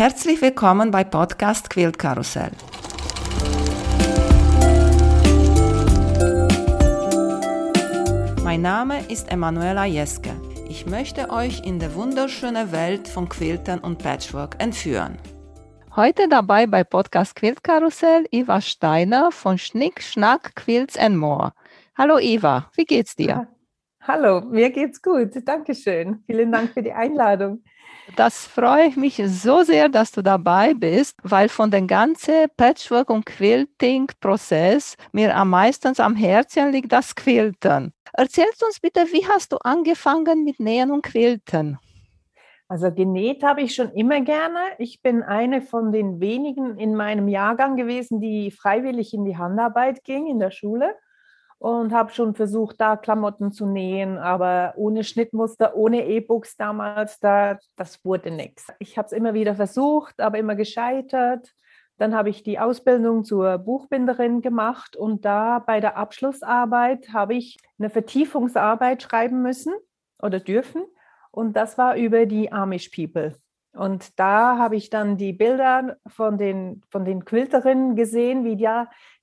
Herzlich willkommen bei Podcast Quilt Karussell. Mein Name ist Emanuela Jeske. Ich möchte euch in die wunderschöne Welt von Quiltern und Patchwork entführen. Heute dabei bei Podcast Quilt Karussell Eva Steiner von Schnick, Schnack, Quilts and More. Hallo Eva, wie geht's dir? Hallo, mir geht's gut. Dankeschön. Vielen Dank für die Einladung. Das freue ich mich so sehr, dass du dabei bist, weil von dem ganzen Patchwork- und Quilting-Prozess mir am meisten am Herzen liegt das Quilten. Erzählst uns bitte, wie hast du angefangen mit Nähen und Quilten? Also genäht habe ich schon immer gerne. Ich bin eine von den wenigen in meinem Jahrgang gewesen, die freiwillig in die Handarbeit ging in der Schule und habe schon versucht, da Klamotten zu nähen, aber ohne Schnittmuster, ohne E-Books damals, da, das wurde nichts. Ich habe es immer wieder versucht, aber immer gescheitert. Dann habe ich die Ausbildung zur Buchbinderin gemacht und da bei der Abschlussarbeit habe ich eine Vertiefungsarbeit schreiben müssen oder dürfen. Und das war über die Amish People. Und da habe ich dann die Bilder von den, von den Quilterinnen gesehen, wie die,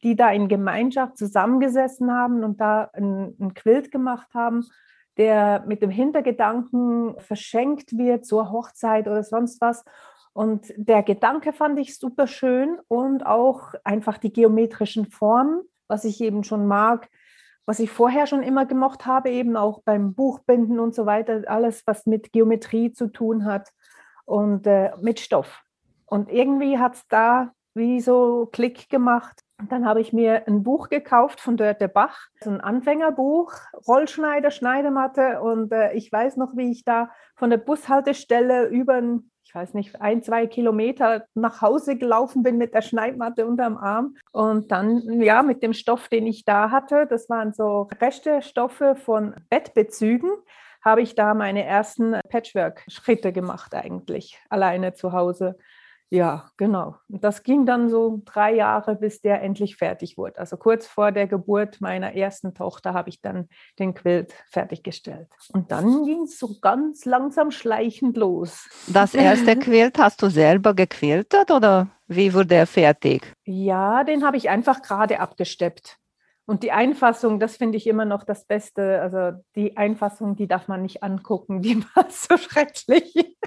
die da in Gemeinschaft zusammengesessen haben und da ein Quilt gemacht haben, der mit dem Hintergedanken verschenkt wird zur Hochzeit oder sonst was. Und der Gedanke fand ich super schön und auch einfach die geometrischen Formen, was ich eben schon mag, was ich vorher schon immer gemocht habe, eben auch beim Buchbinden und so weiter, alles, was mit Geometrie zu tun hat und äh, mit Stoff. Und irgendwie hat es da wie so Klick gemacht. Und dann habe ich mir ein Buch gekauft von Dörte Bach, so ein Anfängerbuch, Rollschneider, Schneidematte. Und äh, ich weiß noch, wie ich da von der Bushaltestelle über, ich weiß nicht, ein, zwei Kilometer nach Hause gelaufen bin mit der Schneidmatte unterm Arm. Und dann, ja, mit dem Stoff, den ich da hatte, das waren so Reste Stoffe von Bettbezügen habe ich da meine ersten Patchwork-Schritte gemacht eigentlich, alleine zu Hause. Ja, genau. Und das ging dann so drei Jahre, bis der endlich fertig wurde. Also kurz vor der Geburt meiner ersten Tochter habe ich dann den Quilt fertiggestellt. Und dann ging es so ganz langsam schleichend los. Das erste Quilt hast du selber gequiltet oder wie wurde er fertig? Ja, den habe ich einfach gerade abgesteppt. Und die Einfassung, das finde ich immer noch das Beste. Also die Einfassung, die darf man nicht angucken, die war so schrecklich.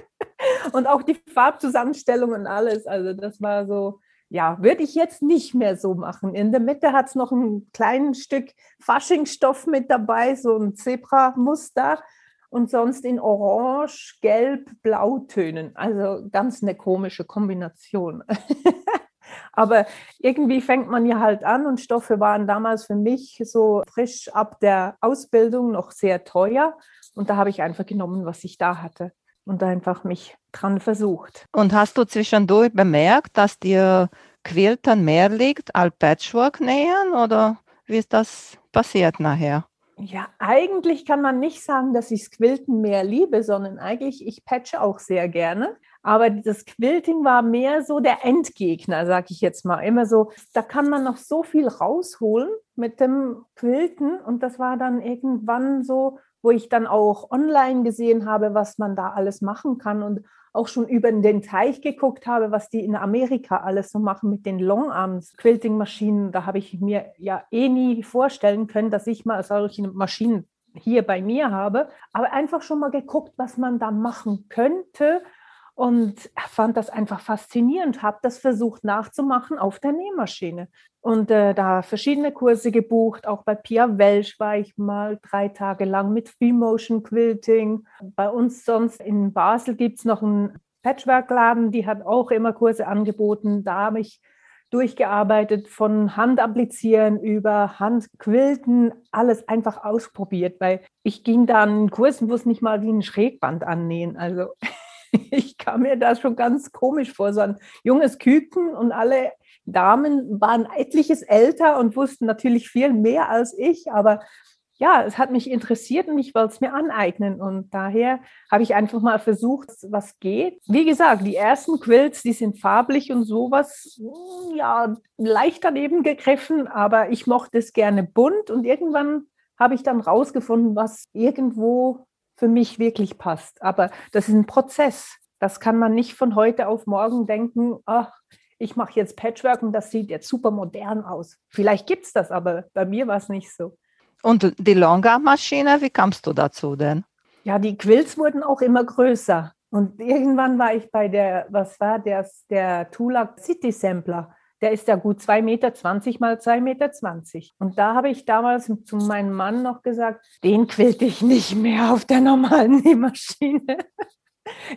Und auch die Farbzusammenstellung und alles. Also das war so, ja, würde ich jetzt nicht mehr so machen. In der Mitte hat es noch ein kleines Stück Faschingstoff mit dabei, so ein Zebra-Muster. Und sonst in Orange, Gelb, Blautönen. Also ganz eine komische Kombination. Aber irgendwie fängt man ja halt an und Stoffe waren damals für mich so frisch ab der Ausbildung noch sehr teuer. Und da habe ich einfach genommen, was ich da hatte und einfach mich dran versucht. Und hast du zwischendurch bemerkt, dass dir Quiltern mehr liegt als Patchwork nähen oder wie ist das passiert nachher? Ja, eigentlich kann man nicht sagen, dass ich Quilten mehr liebe, sondern eigentlich ich patche auch sehr gerne. Aber das Quilting war mehr so der Endgegner, sag ich jetzt mal. Immer so, da kann man noch so viel rausholen mit dem Quilten. Und das war dann irgendwann so, wo ich dann auch online gesehen habe, was man da alles machen kann und auch schon über den Teich geguckt habe, was die in Amerika alles so machen mit den Longarms Quilting-Maschinen. Da habe ich mir ja eh nie vorstellen können, dass ich mal solche Maschinen hier bei mir habe, aber einfach schon mal geguckt, was man da machen könnte und fand das einfach faszinierend, habe das versucht nachzumachen auf der Nähmaschine. Und äh, da verschiedene Kurse gebucht, auch bei Pia Welsch war ich mal drei Tage lang mit Free Motion Quilting. Bei uns sonst in Basel gibt es noch einen Patchwork-Laden, die hat auch immer Kurse angeboten. Da habe ich durchgearbeitet, von Handapplizieren über Handquilten, alles einfach ausprobiert, weil ich ging da an Kursen, wo es nicht mal wie ein Schrägband annähen. Also ich kam mir da schon ganz komisch vor, so ein junges Küken und alle Damen waren etliches älter und wussten natürlich viel mehr als ich, aber ja, es hat mich interessiert und ich wollte es mir aneignen. Und daher habe ich einfach mal versucht, was geht. Wie gesagt, die ersten Quilts, die sind farblich und sowas, hm, ja, leicht daneben gegriffen, aber ich mochte es gerne bunt und irgendwann habe ich dann rausgefunden, was irgendwo für mich wirklich passt. Aber das ist ein Prozess. Das kann man nicht von heute auf morgen denken, ach, ich mache jetzt Patchwork und das sieht jetzt super modern aus. Vielleicht gibt es das, aber bei mir war es nicht so. Und die Longarm-Maschine, wie kamst du dazu denn? Ja, die Quills wurden auch immer größer. Und irgendwann war ich bei der, was war der, der Tula City Sampler. Der ist ja gut 2,20 Meter mal 2,20 Meter. Und da habe ich damals zu meinem Mann noch gesagt, den quilte ich nicht mehr auf der normalen Nähmaschine.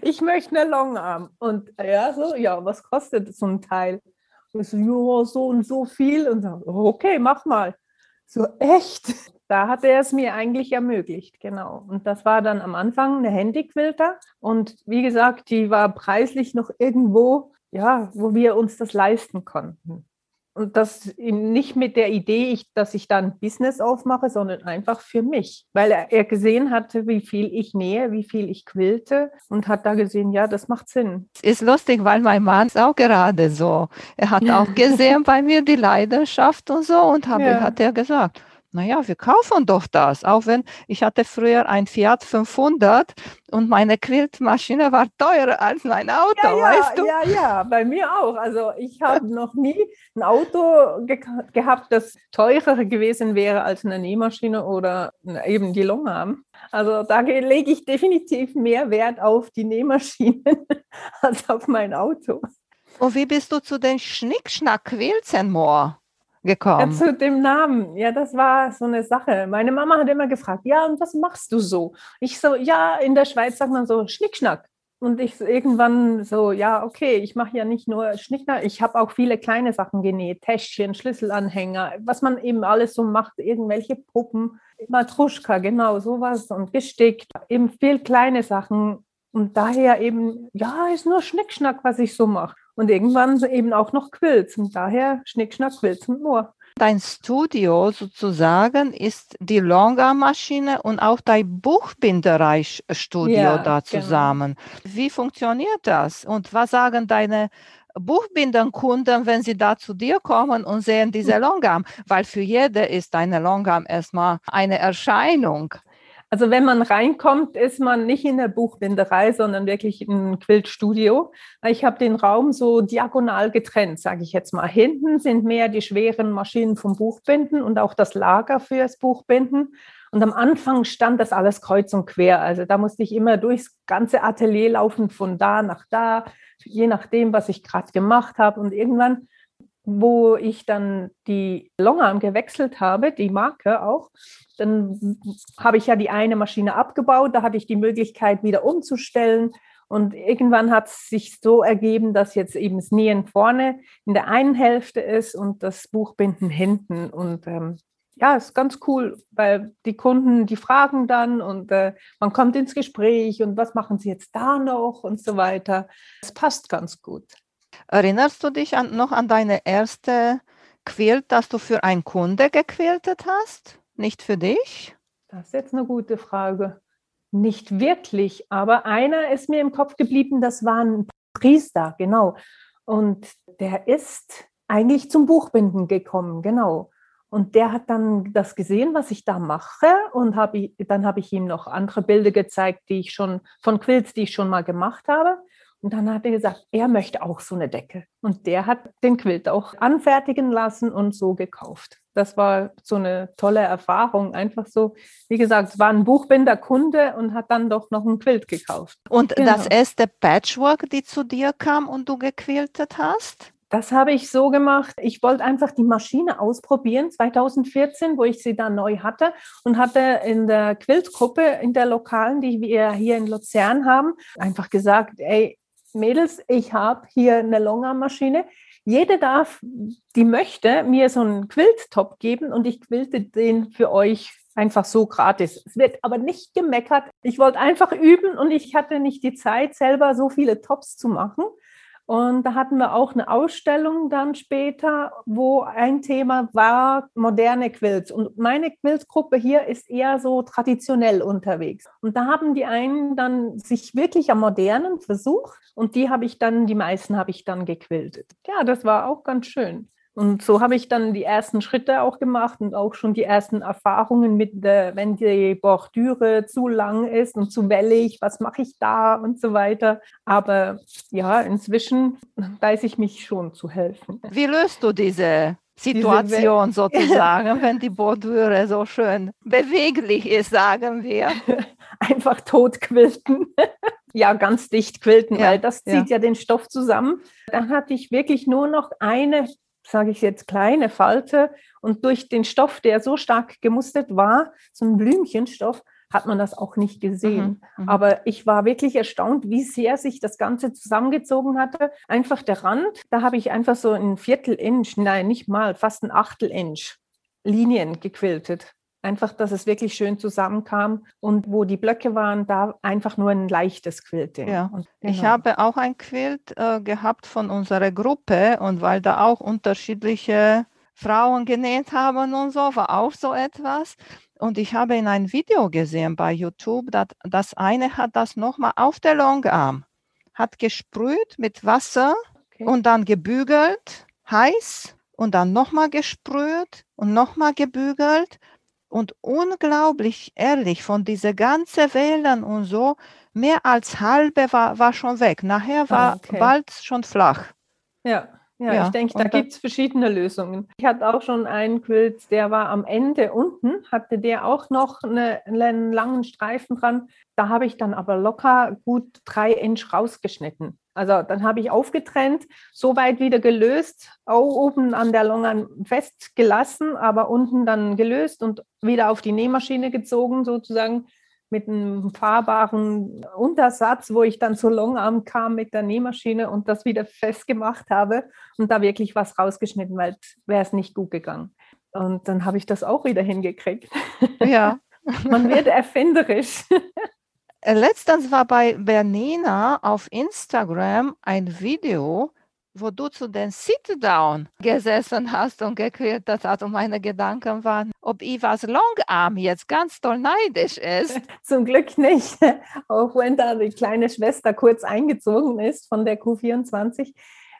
Ich möchte eine Longarm. Und er so, ja, was kostet so ein Teil? Ich so, ja, so und so viel. Und so, okay, mach mal. So, echt? Da hat er es mir eigentlich ermöglicht, genau. Und das war dann am Anfang eine Handyquilter. Und wie gesagt, die war preislich noch irgendwo, ja, wo wir uns das leisten konnten. Und das nicht mit der Idee, dass ich dann Business aufmache, sondern einfach für mich. Weil er, er gesehen hatte, wie viel ich nähe, wie viel ich quillte und hat da gesehen, ja, das macht Sinn. Ist lustig, weil mein Mann ist auch gerade so. Er hat auch gesehen bei mir die Leidenschaft und so und hab, ja. hat er gesagt, naja, wir kaufen doch das. Auch wenn ich hatte früher ein Fiat 500 und meine Quiltmaschine war teurer als mein Auto, ja, ja, weißt du? Ja, ja, bei mir auch. Also ich habe noch nie ein Auto ge gehabt, das teurer gewesen wäre als eine Nähmaschine oder eben die Longarm. Also da lege ich definitiv mehr Wert auf die Nähmaschine als auf mein Auto. Und wie bist du zu den Schnickschnack-Quilzenmoor? Gekommen? Ja, zu dem Namen. Ja, das war so eine Sache. Meine Mama hat immer gefragt, ja, und was machst du so? Ich so, ja, in der Schweiz sagt man so Schnickschnack. Und ich irgendwann so, ja, okay, ich mache ja nicht nur Schnickschnack, ich habe auch viele kleine Sachen genäht, Täschchen, Schlüsselanhänger, was man eben alles so macht, irgendwelche Puppen, Matruschka, genau, sowas und gestickt, eben viel kleine Sachen. Und daher eben, ja, ist nur Schnickschnack, was ich so mache und irgendwann eben auch noch Quilts und daher Schnick, Schnack, Quilts und Moor. Dein Studio sozusagen ist die Longa-Maschine und auch dein Buchbinderei-Studio ja, da genau. zusammen. Genau. Wie funktioniert das und was sagen deine Buchbindenkunden, wenn sie da zu dir kommen und sehen diese. Longarm? Weil für jede ist eine Longarm erstmal eine Erscheinung. Also wenn man reinkommt, ist man nicht in der Buchbinderei, sondern wirklich im Quiltstudio. Ich habe den Raum so diagonal getrennt, sage ich jetzt mal. Hinten sind mehr die schweren Maschinen vom Buchbinden und auch das Lager fürs Buchbinden. Und am Anfang stand das alles kreuz und quer. Also da musste ich immer durchs ganze Atelier laufen, von da nach da, je nachdem, was ich gerade gemacht habe. Und irgendwann wo ich dann die Longarm gewechselt habe, die Marke auch, dann habe ich ja die eine Maschine abgebaut, da hatte ich die Möglichkeit wieder umzustellen. Und irgendwann hat es sich so ergeben, dass jetzt eben das Nähen vorne in der einen Hälfte ist und das Buchbinden hinten. Und ähm, ja, ist ganz cool, weil die Kunden, die fragen dann und äh, man kommt ins Gespräch und was machen sie jetzt da noch und so weiter. Es passt ganz gut. Erinnerst du dich an, noch an deine erste Quilt, das du für einen Kunde gequiltet hast? Nicht für dich? Das ist jetzt eine gute Frage. Nicht wirklich, aber einer ist mir im Kopf geblieben, das war ein Priester, genau. Und der ist eigentlich zum Buchbinden gekommen, genau. Und der hat dann das gesehen, was ich da mache. Und hab ich, dann habe ich ihm noch andere Bilder gezeigt, die ich schon von Quilts, die ich schon mal gemacht habe. Und dann hat er gesagt, er möchte auch so eine Decke. Und der hat den Quilt auch anfertigen lassen und so gekauft. Das war so eine tolle Erfahrung. Einfach so, wie gesagt, es war ein Buchbinder-Kunde und hat dann doch noch ein Quilt gekauft. Und genau. das erste Patchwork, die zu dir kam und du gequiltet hast? Das habe ich so gemacht. Ich wollte einfach die Maschine ausprobieren, 2014, wo ich sie dann neu hatte und hatte in der Quiltgruppe, in der lokalen, die wir hier in Luzern haben, einfach gesagt, ey, Mädels, ich habe hier eine Longarm-Maschine. Jede darf, die möchte, mir so einen Quilt-Top geben und ich quilte den für euch einfach so gratis. Es wird aber nicht gemeckert. Ich wollte einfach üben und ich hatte nicht die Zeit, selber so viele Tops zu machen. Und da hatten wir auch eine Ausstellung dann später, wo ein Thema war moderne Quilts. Und meine Quiltgruppe hier ist eher so traditionell unterwegs. Und da haben die einen dann sich wirklich am modernen versucht und die habe ich dann, die meisten habe ich dann gequiltet. Ja, das war auch ganz schön. Und so habe ich dann die ersten Schritte auch gemacht und auch schon die ersten Erfahrungen mit, der, wenn die Bordüre zu lang ist und zu wellig, was mache ich da und so weiter. Aber ja, inzwischen weiß ich mich schon zu helfen. Wie löst du diese Situation diese sozusagen, wenn die Bordüre so schön beweglich ist, sagen wir? Einfach totquilten. ja, ganz dicht quilten, ja, weil das zieht ja. ja den Stoff zusammen. Dann hatte ich wirklich nur noch eine sage ich jetzt, kleine Falte. Und durch den Stoff, der so stark gemustert war, so ein Blümchenstoff, hat man das auch nicht gesehen. Mhm, mhm, Aber ich war wirklich erstaunt, wie sehr sich das Ganze zusammengezogen hatte. Einfach der Rand, da habe ich einfach so ein Viertel Inch, nein, nicht mal, fast ein Achtel Inch Linien gequiltet. Einfach, dass es wirklich schön zusammenkam und wo die Blöcke waren, da einfach nur ein leichtes Quilting. Ja. Und, genau. Ich habe auch ein Quilt äh, gehabt von unserer Gruppe und weil da auch unterschiedliche Frauen genäht haben und so, war auch so etwas. Und ich habe in ein Video gesehen bei YouTube, dass das eine hat das nochmal auf der Longarm, hat gesprüht mit Wasser okay. und dann gebügelt, heiß und dann nochmal gesprüht und nochmal gebügelt und unglaublich ehrlich, von diese ganzen Wäldern und so, mehr als halbe war, war schon weg. Nachher war ah, okay. bald schon flach. Ja, ja, ja. ich denke, da gibt es verschiedene Lösungen. Ich hatte auch schon einen Quilt, der war am Ende unten, hatte der auch noch eine, einen langen Streifen dran. Da habe ich dann aber locker gut drei Inch rausgeschnitten. Also dann habe ich aufgetrennt, so weit wieder gelöst, auch oben an der Longe festgelassen, aber unten dann gelöst und wieder auf die Nähmaschine gezogen, sozusagen mit einem fahrbaren Untersatz, wo ich dann zur Longarm kam mit der Nähmaschine und das wieder festgemacht habe und da wirklich was rausgeschnitten, weil wäre es nicht gut gegangen. Und dann habe ich das auch wieder hingekriegt. Ja. Man wird erfinderisch. Äh, letztens war bei Bernina auf Instagram ein Video, wo du zu den Sit-Down gesessen hast und gequiltet hast. Und meine Gedanken waren, ob Ivas Longarm jetzt ganz toll neidisch ist. Zum Glück nicht. Auch wenn da die kleine Schwester kurz eingezogen ist von der Q24.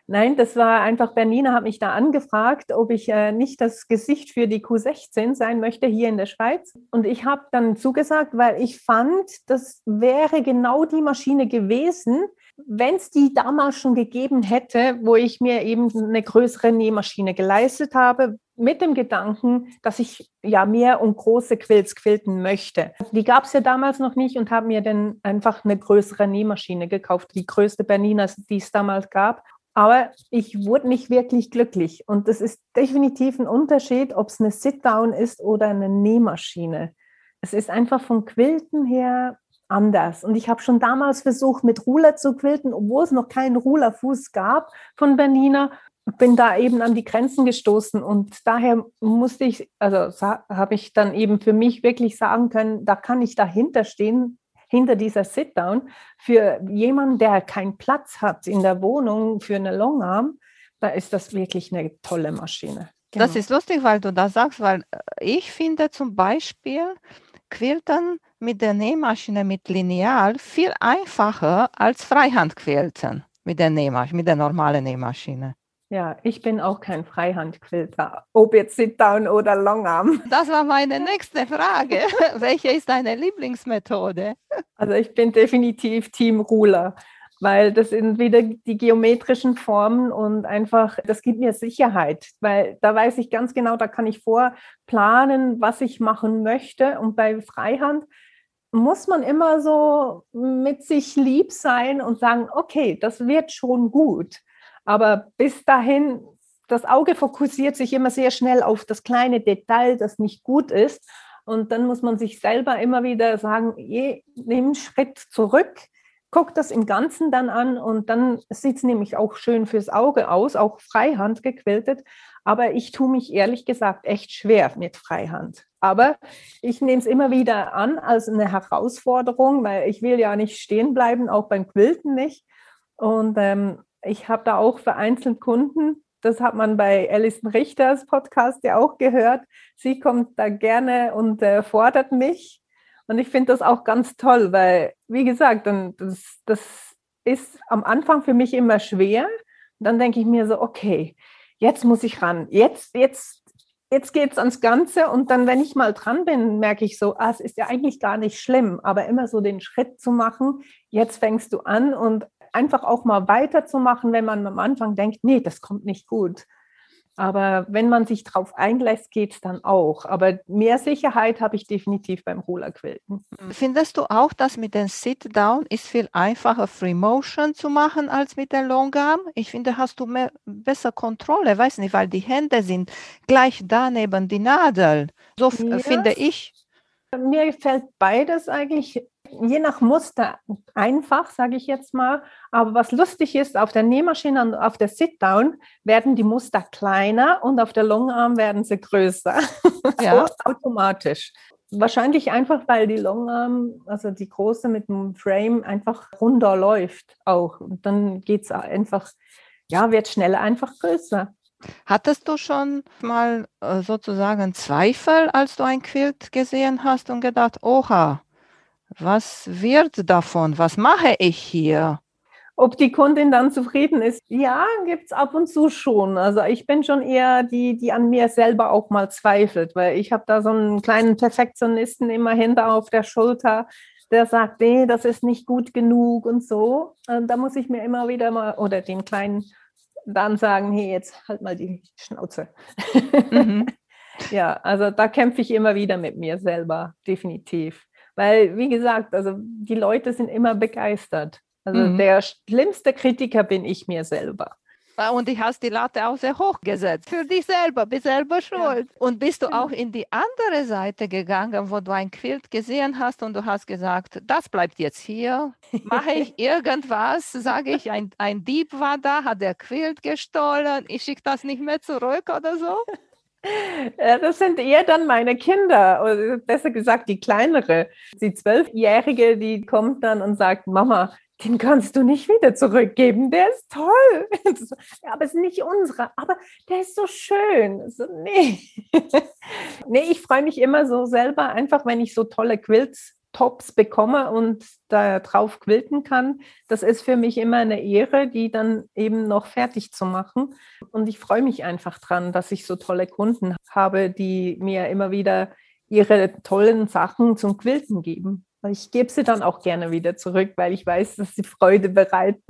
Nein, das war einfach, Bernina hat mich da angefragt, ob ich äh, nicht das Gesicht für die Q16 sein möchte hier in der Schweiz. Und ich habe dann zugesagt, weil ich fand, das wäre genau die Maschine gewesen, wenn es die damals schon gegeben hätte, wo ich mir eben eine größere Nähmaschine geleistet habe, mit dem Gedanken, dass ich ja mehr und große Quills quilten möchte. Die gab es ja damals noch nicht und habe mir dann einfach eine größere Nähmaschine gekauft, die größte Bernina, die es damals gab. Aber ich wurde nicht wirklich glücklich. Und das ist definitiv ein Unterschied, ob es eine Sit-Down ist oder eine Nähmaschine. Es ist einfach vom Quilten her anders. Und ich habe schon damals versucht, mit Ruler zu quilten, obwohl es noch keinen Rulerfuß gab von Bernina. Bin da eben an die Grenzen gestoßen und daher musste ich, also habe ich dann eben für mich wirklich sagen können, da kann ich dahinter stehen, hinter dieser Sit-Down für jemanden, der keinen Platz hat in der Wohnung für eine Longarm, da ist das wirklich eine tolle Maschine. Genau. Das ist lustig, weil du das sagst, weil äh, ich finde zum Beispiel Quilten mit der Nähmaschine mit Lineal viel einfacher als Freihandquilten mit der Nähmaschine, mit der normalen Nähmaschine. Ja, ich bin auch kein Freihandquilter, ob jetzt Sit-Down oder Longarm. Das war meine nächste Frage. Welche ist deine Lieblingsmethode? Also ich bin definitiv Team Ruler, weil das sind wieder die geometrischen Formen und einfach, das gibt mir Sicherheit, weil da weiß ich ganz genau, da kann ich vorplanen, was ich machen möchte. Und bei Freihand muss man immer so mit sich lieb sein und sagen, okay, das wird schon gut. Aber bis dahin, das Auge fokussiert sich immer sehr schnell auf das kleine Detail, das nicht gut ist. Und dann muss man sich selber immer wieder sagen, je, nimm einen Schritt zurück, guck das im Ganzen dann an und dann sieht es nämlich auch schön fürs Auge aus, auch Freihand gequiltet. Aber ich tue mich ehrlich gesagt echt schwer mit Freihand. Aber ich nehme es immer wieder an als eine Herausforderung, weil ich will ja nicht stehen bleiben, auch beim Quilten nicht. Und ähm, ich habe da auch vereinzelt Kunden, das hat man bei Alison Richters Podcast ja auch gehört. Sie kommt da gerne und äh, fordert mich. Und ich finde das auch ganz toll, weil, wie gesagt, dann, das, das ist am Anfang für mich immer schwer. Und dann denke ich mir so, okay, jetzt muss ich ran. Jetzt, jetzt, jetzt geht es ans Ganze. Und dann, wenn ich mal dran bin, merke ich so, ah, es ist ja eigentlich gar nicht schlimm, aber immer so den Schritt zu machen, jetzt fängst du an und einfach auch mal weiterzumachen, wenn man am Anfang denkt, nee, das kommt nicht gut. Aber wenn man sich darauf einlässt, geht es dann auch. Aber mehr Sicherheit habe ich definitiv beim Rollerquilten. Findest du auch, dass mit dem Sit-Down ist viel einfacher Free Motion zu machen als mit dem Longarm? Ich finde, hast du mehr, besser Kontrolle, weiß nicht, weil die Hände sind gleich da neben die Nadel. So ja. finde ich. Mir gefällt beides eigentlich je nach Muster einfach, sage ich jetzt mal. Aber was lustig ist, auf der Nähmaschine und auf der Sit-Down werden die Muster kleiner und auf der Longarm werden sie größer. Ja. automatisch. Wahrscheinlich einfach, weil die Longarm, also die große mit dem Frame, einfach runter läuft auch. Und dann geht es einfach, ja, wird schneller einfach größer. Hattest du schon mal äh, sozusagen Zweifel, als du ein Quilt gesehen hast und gedacht, oha, was wird davon? Was mache ich hier? Ob die Kundin dann zufrieden ist? Ja, gibt es ab und zu schon. Also ich bin schon eher die, die an mir selber auch mal zweifelt, weil ich habe da so einen kleinen Perfektionisten immer hinter auf der Schulter, der sagt, nee, das ist nicht gut genug und so. Und da muss ich mir immer wieder mal, oder den kleinen dann sagen, hey, jetzt halt mal die Schnauze. Mhm. ja, also da kämpfe ich immer wieder mit mir selber, definitiv. Weil, wie gesagt, also die Leute sind immer begeistert. Also mhm. der schlimmste Kritiker bin ich mir selber. Ah, und du hast die Latte auch sehr hoch gesetzt. Für dich selber, bist selber schuld. Ja. Und bist du auch in die andere Seite gegangen, wo du ein Quilt gesehen hast und du hast gesagt, das bleibt jetzt hier. Mache ich irgendwas? Sage ich, ein, ein Dieb war da, hat der Quilt gestohlen, ich schicke das nicht mehr zurück oder so? Ja, das sind eher dann meine Kinder, oder besser gesagt die kleinere. Die Zwölfjährige, die kommt dann und sagt, Mama, den kannst du nicht wieder zurückgeben, der ist toll. Ja, aber es ist nicht unsere, aber der ist so schön. So, nee. nee, ich freue mich immer so selber, einfach wenn ich so tolle Quilts Tops bekomme und da drauf quilten kann, das ist für mich immer eine Ehre, die dann eben noch fertig zu machen. Und ich freue mich einfach dran, dass ich so tolle Kunden habe, die mir immer wieder ihre tollen Sachen zum Quilten geben. Ich gebe sie dann auch gerne wieder zurück, weil ich weiß, dass sie Freude bereiten.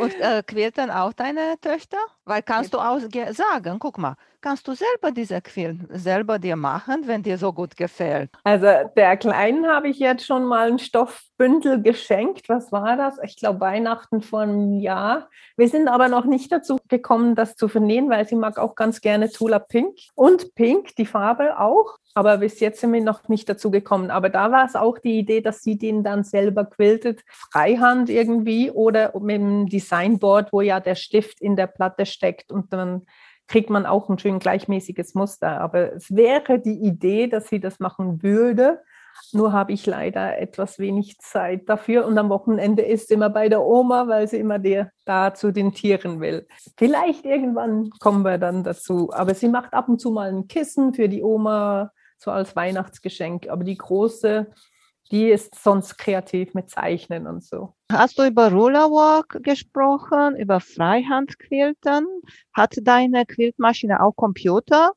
Und äh, dann auch deine Töchter? Weil kannst du auch sagen, guck mal, kannst du selber diese Quill selber dir machen, wenn dir so gut gefällt? Also der Kleinen habe ich jetzt schon mal ein Stoffbündel geschenkt. Was war das? Ich glaube Weihnachten vor einem Jahr. Wir sind aber noch nicht dazu gekommen, das zu vernähen, weil sie mag auch ganz gerne Tula Pink und Pink, die Farbe auch. Aber bis jetzt sind wir noch nicht dazu gekommen. Aber da war es auch die Idee, dass sie den dann selber quiltet, Freihand irgendwie oder mit dem Designboard, wo ja der Stift in der Platte steckt und dann kriegt man auch ein schön gleichmäßiges Muster. Aber es wäre die Idee, dass sie das machen würde. Nur habe ich leider etwas wenig Zeit dafür. Und am Wochenende ist sie immer bei der Oma, weil sie immer der, da zu den Tieren will. Vielleicht irgendwann kommen wir dann dazu. Aber sie macht ab und zu mal ein Kissen für die Oma, so als Weihnachtsgeschenk. Aber die große die ist sonst kreativ mit Zeichnen und so. Hast du über Rollerwalk gesprochen, über Freihandquilten? Hat deine Quiltmaschine auch Computer?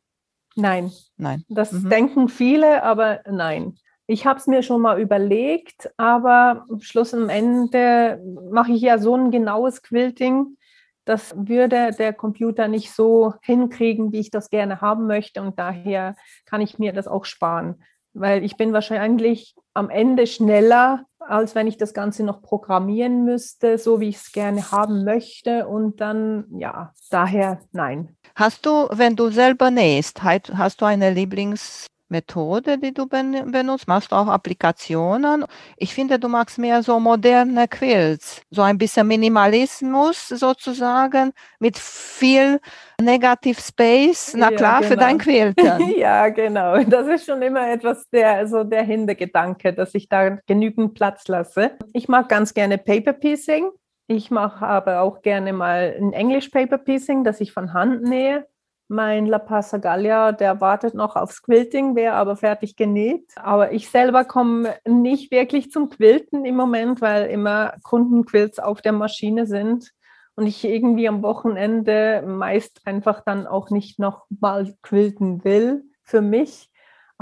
Nein. Nein. Das mhm. denken viele, aber nein. Ich habe es mir schon mal überlegt, aber am Schluss am Ende mache ich ja so ein genaues Quilting, das würde der Computer nicht so hinkriegen, wie ich das gerne haben möchte. Und daher kann ich mir das auch sparen weil ich bin wahrscheinlich am Ende schneller, als wenn ich das Ganze noch programmieren müsste, so wie ich es gerne haben möchte. Und dann, ja, daher nein. Hast du, wenn du selber nähst, hast du eine Lieblings- Methode, die du benutzt? Machst du auch Applikationen? Ich finde, du magst mehr so moderne Quilts, so ein bisschen Minimalismus sozusagen mit viel Negative Space. Na klar, ja, genau. für dein Quilten. ja, genau. Das ist schon immer etwas der, so der Hintergedanke, dass ich da genügend Platz lasse. Ich mag ganz gerne Paper Piecing. Ich mache aber auch gerne mal ein Englisch Paper Piecing, das ich von Hand nähe. Mein La Pasa Gallia, der wartet noch aufs Quilting, wäre aber fertig genäht. Aber ich selber komme nicht wirklich zum Quilten im Moment, weil immer Kundenquilts auf der Maschine sind. und ich irgendwie am Wochenende meist einfach dann auch nicht noch mal quilten will für mich.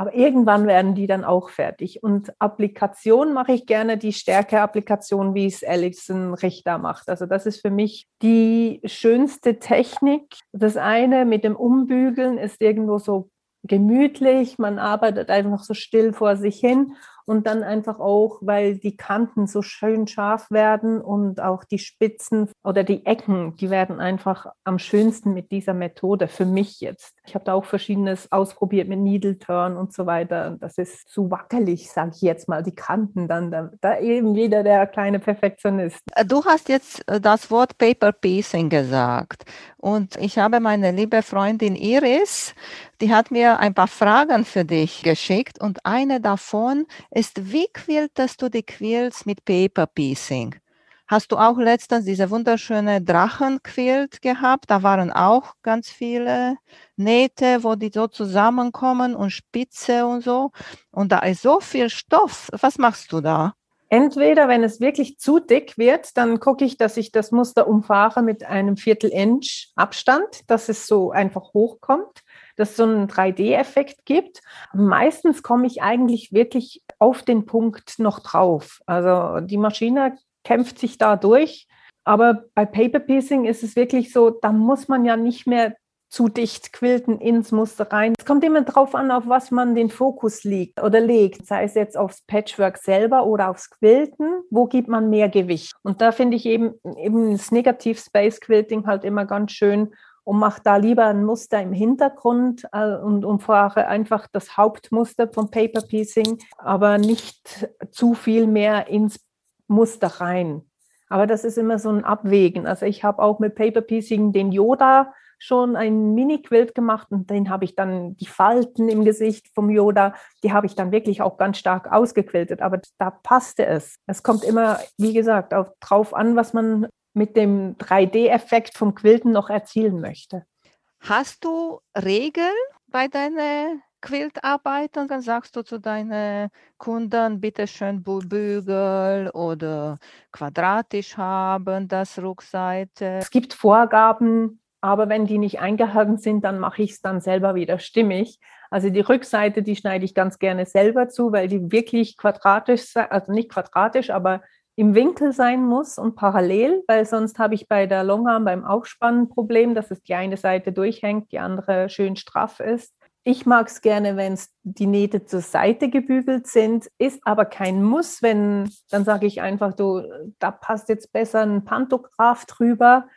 Aber irgendwann werden die dann auch fertig. Und Applikation mache ich gerne die Stärke-Applikation, wie es Alison Richter macht. Also das ist für mich die schönste Technik. Das eine mit dem Umbügeln ist irgendwo so gemütlich, man arbeitet einfach so still vor sich hin und dann einfach auch, weil die Kanten so schön scharf werden und auch die Spitzen oder die Ecken, die werden einfach am schönsten mit dieser Methode für mich jetzt. Ich habe da auch verschiedenes ausprobiert mit Needle Turn und so weiter. Das ist zu wackelig, sage ich jetzt mal, die Kanten dann. Da, da eben wieder der kleine Perfektionist. Äh, du hast jetzt äh, das Wort Paper Piecing gesagt und ich habe meine liebe Freundin Iris, die hat mir ein paar Fragen für dich geschickt und eine davon ist, wie quiltest du die Quills mit Paper Piecing? Hast du auch letztens diese wunderschöne Drachenquilt gehabt? Da waren auch ganz viele Nähte, wo die so zusammenkommen und Spitze und so. Und da ist so viel Stoff. Was machst du da? Entweder, wenn es wirklich zu dick wird, dann gucke ich, dass ich das Muster umfahre mit einem Viertel-Inch Abstand, dass es so einfach hochkommt, dass es so einen 3D-Effekt gibt. Meistens komme ich eigentlich wirklich auf den Punkt noch drauf. Also die Maschine kämpft sich da durch. Aber bei Paper Piecing ist es wirklich so, da muss man ja nicht mehr zu dicht quilten ins Muster rein. Es kommt immer darauf an, auf was man den Fokus liegt oder legt, sei es jetzt aufs Patchwork selber oder aufs Quilten, wo gibt man mehr Gewicht. Und da finde ich eben, eben das Negativ Space Quilting halt immer ganz schön und mache da lieber ein Muster im Hintergrund äh, und, und fahre einfach das Hauptmuster vom Paper Piecing, aber nicht zu viel mehr ins Muster rein. Aber das ist immer so ein Abwägen. Also ich habe auch mit Paper Piecing den Yoda schon ein Mini-Quilt gemacht und den habe ich dann, die Falten im Gesicht vom Yoda, die habe ich dann wirklich auch ganz stark ausgequiltet. Aber da passte es. Es kommt immer, wie gesagt, auch drauf an, was man mit dem 3D-Effekt vom Quilten noch erzielen möchte. Hast du Regeln bei deiner Quiltarbeit und dann sagst du zu deinen Kunden, bitte schön Bügel oder quadratisch haben, das Rückseite. Es gibt Vorgaben, aber wenn die nicht eingehalten sind, dann mache ich es dann selber wieder stimmig. Also die Rückseite, die schneide ich ganz gerne selber zu, weil die wirklich quadratisch, also nicht quadratisch, aber im Winkel sein muss und parallel, weil sonst habe ich bei der Longarm beim Aufspannen ein Problem, dass es die eine Seite durchhängt, die andere schön straff ist. Ich mag es gerne, wenn die Nähte zur Seite gebügelt sind, ist aber kein Muss, wenn, dann sage ich einfach, du, da passt jetzt besser ein Pantograph drüber,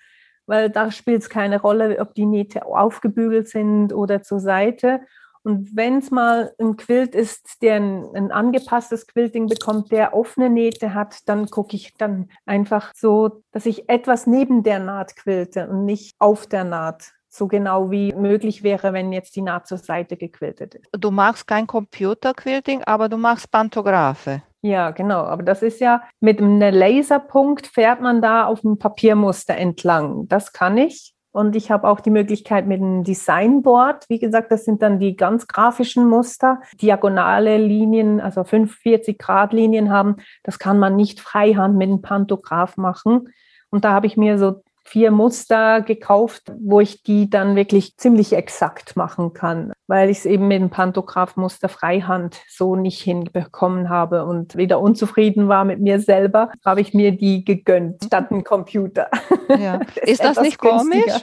weil da spielt es keine Rolle, ob die Nähte aufgebügelt sind oder zur Seite. Und wenn es mal ein Quilt ist, der ein, ein, angepasstes Quilting bekommt, der offene Nähte hat, dann gucke ich dann einfach so, dass ich etwas neben der Naht quilte und nicht auf der Naht so genau wie möglich wäre, wenn jetzt die Naht zur Seite gequiltet ist. Du machst kein Computerquilting, aber du machst Pantographe. Ja, genau. Aber das ist ja mit einem Laserpunkt fährt man da auf dem Papiermuster entlang. Das kann ich. Und ich habe auch die Möglichkeit mit einem Designboard. Wie gesagt, das sind dann die ganz grafischen Muster. Diagonale Linien, also 45 Grad Linien haben. Das kann man nicht freihand mit einem Pantograph machen. Und da habe ich mir so vier Muster gekauft, wo ich die dann wirklich ziemlich exakt machen kann, weil ich es eben mit dem Pantograph-Muster Freihand so nicht hinbekommen habe und wieder unzufrieden war mit mir selber, habe ich mir die gegönnt statt ein Computer. Ja. ist, ist das nicht günstiger. komisch?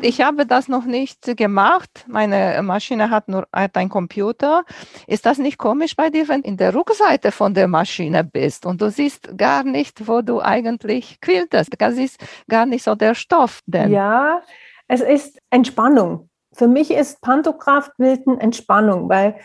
Ich habe das noch nicht gemacht. Meine Maschine hat nur hat einen Computer. Ist das nicht komisch bei dir, wenn du in der Rückseite von der Maschine bist und du siehst gar nicht, wo du eigentlich quiltest? Das ist gar nicht so der Stoff. Denn. Ja, es ist Entspannung. Für mich ist Pantograph-Quilten Entspannung, weil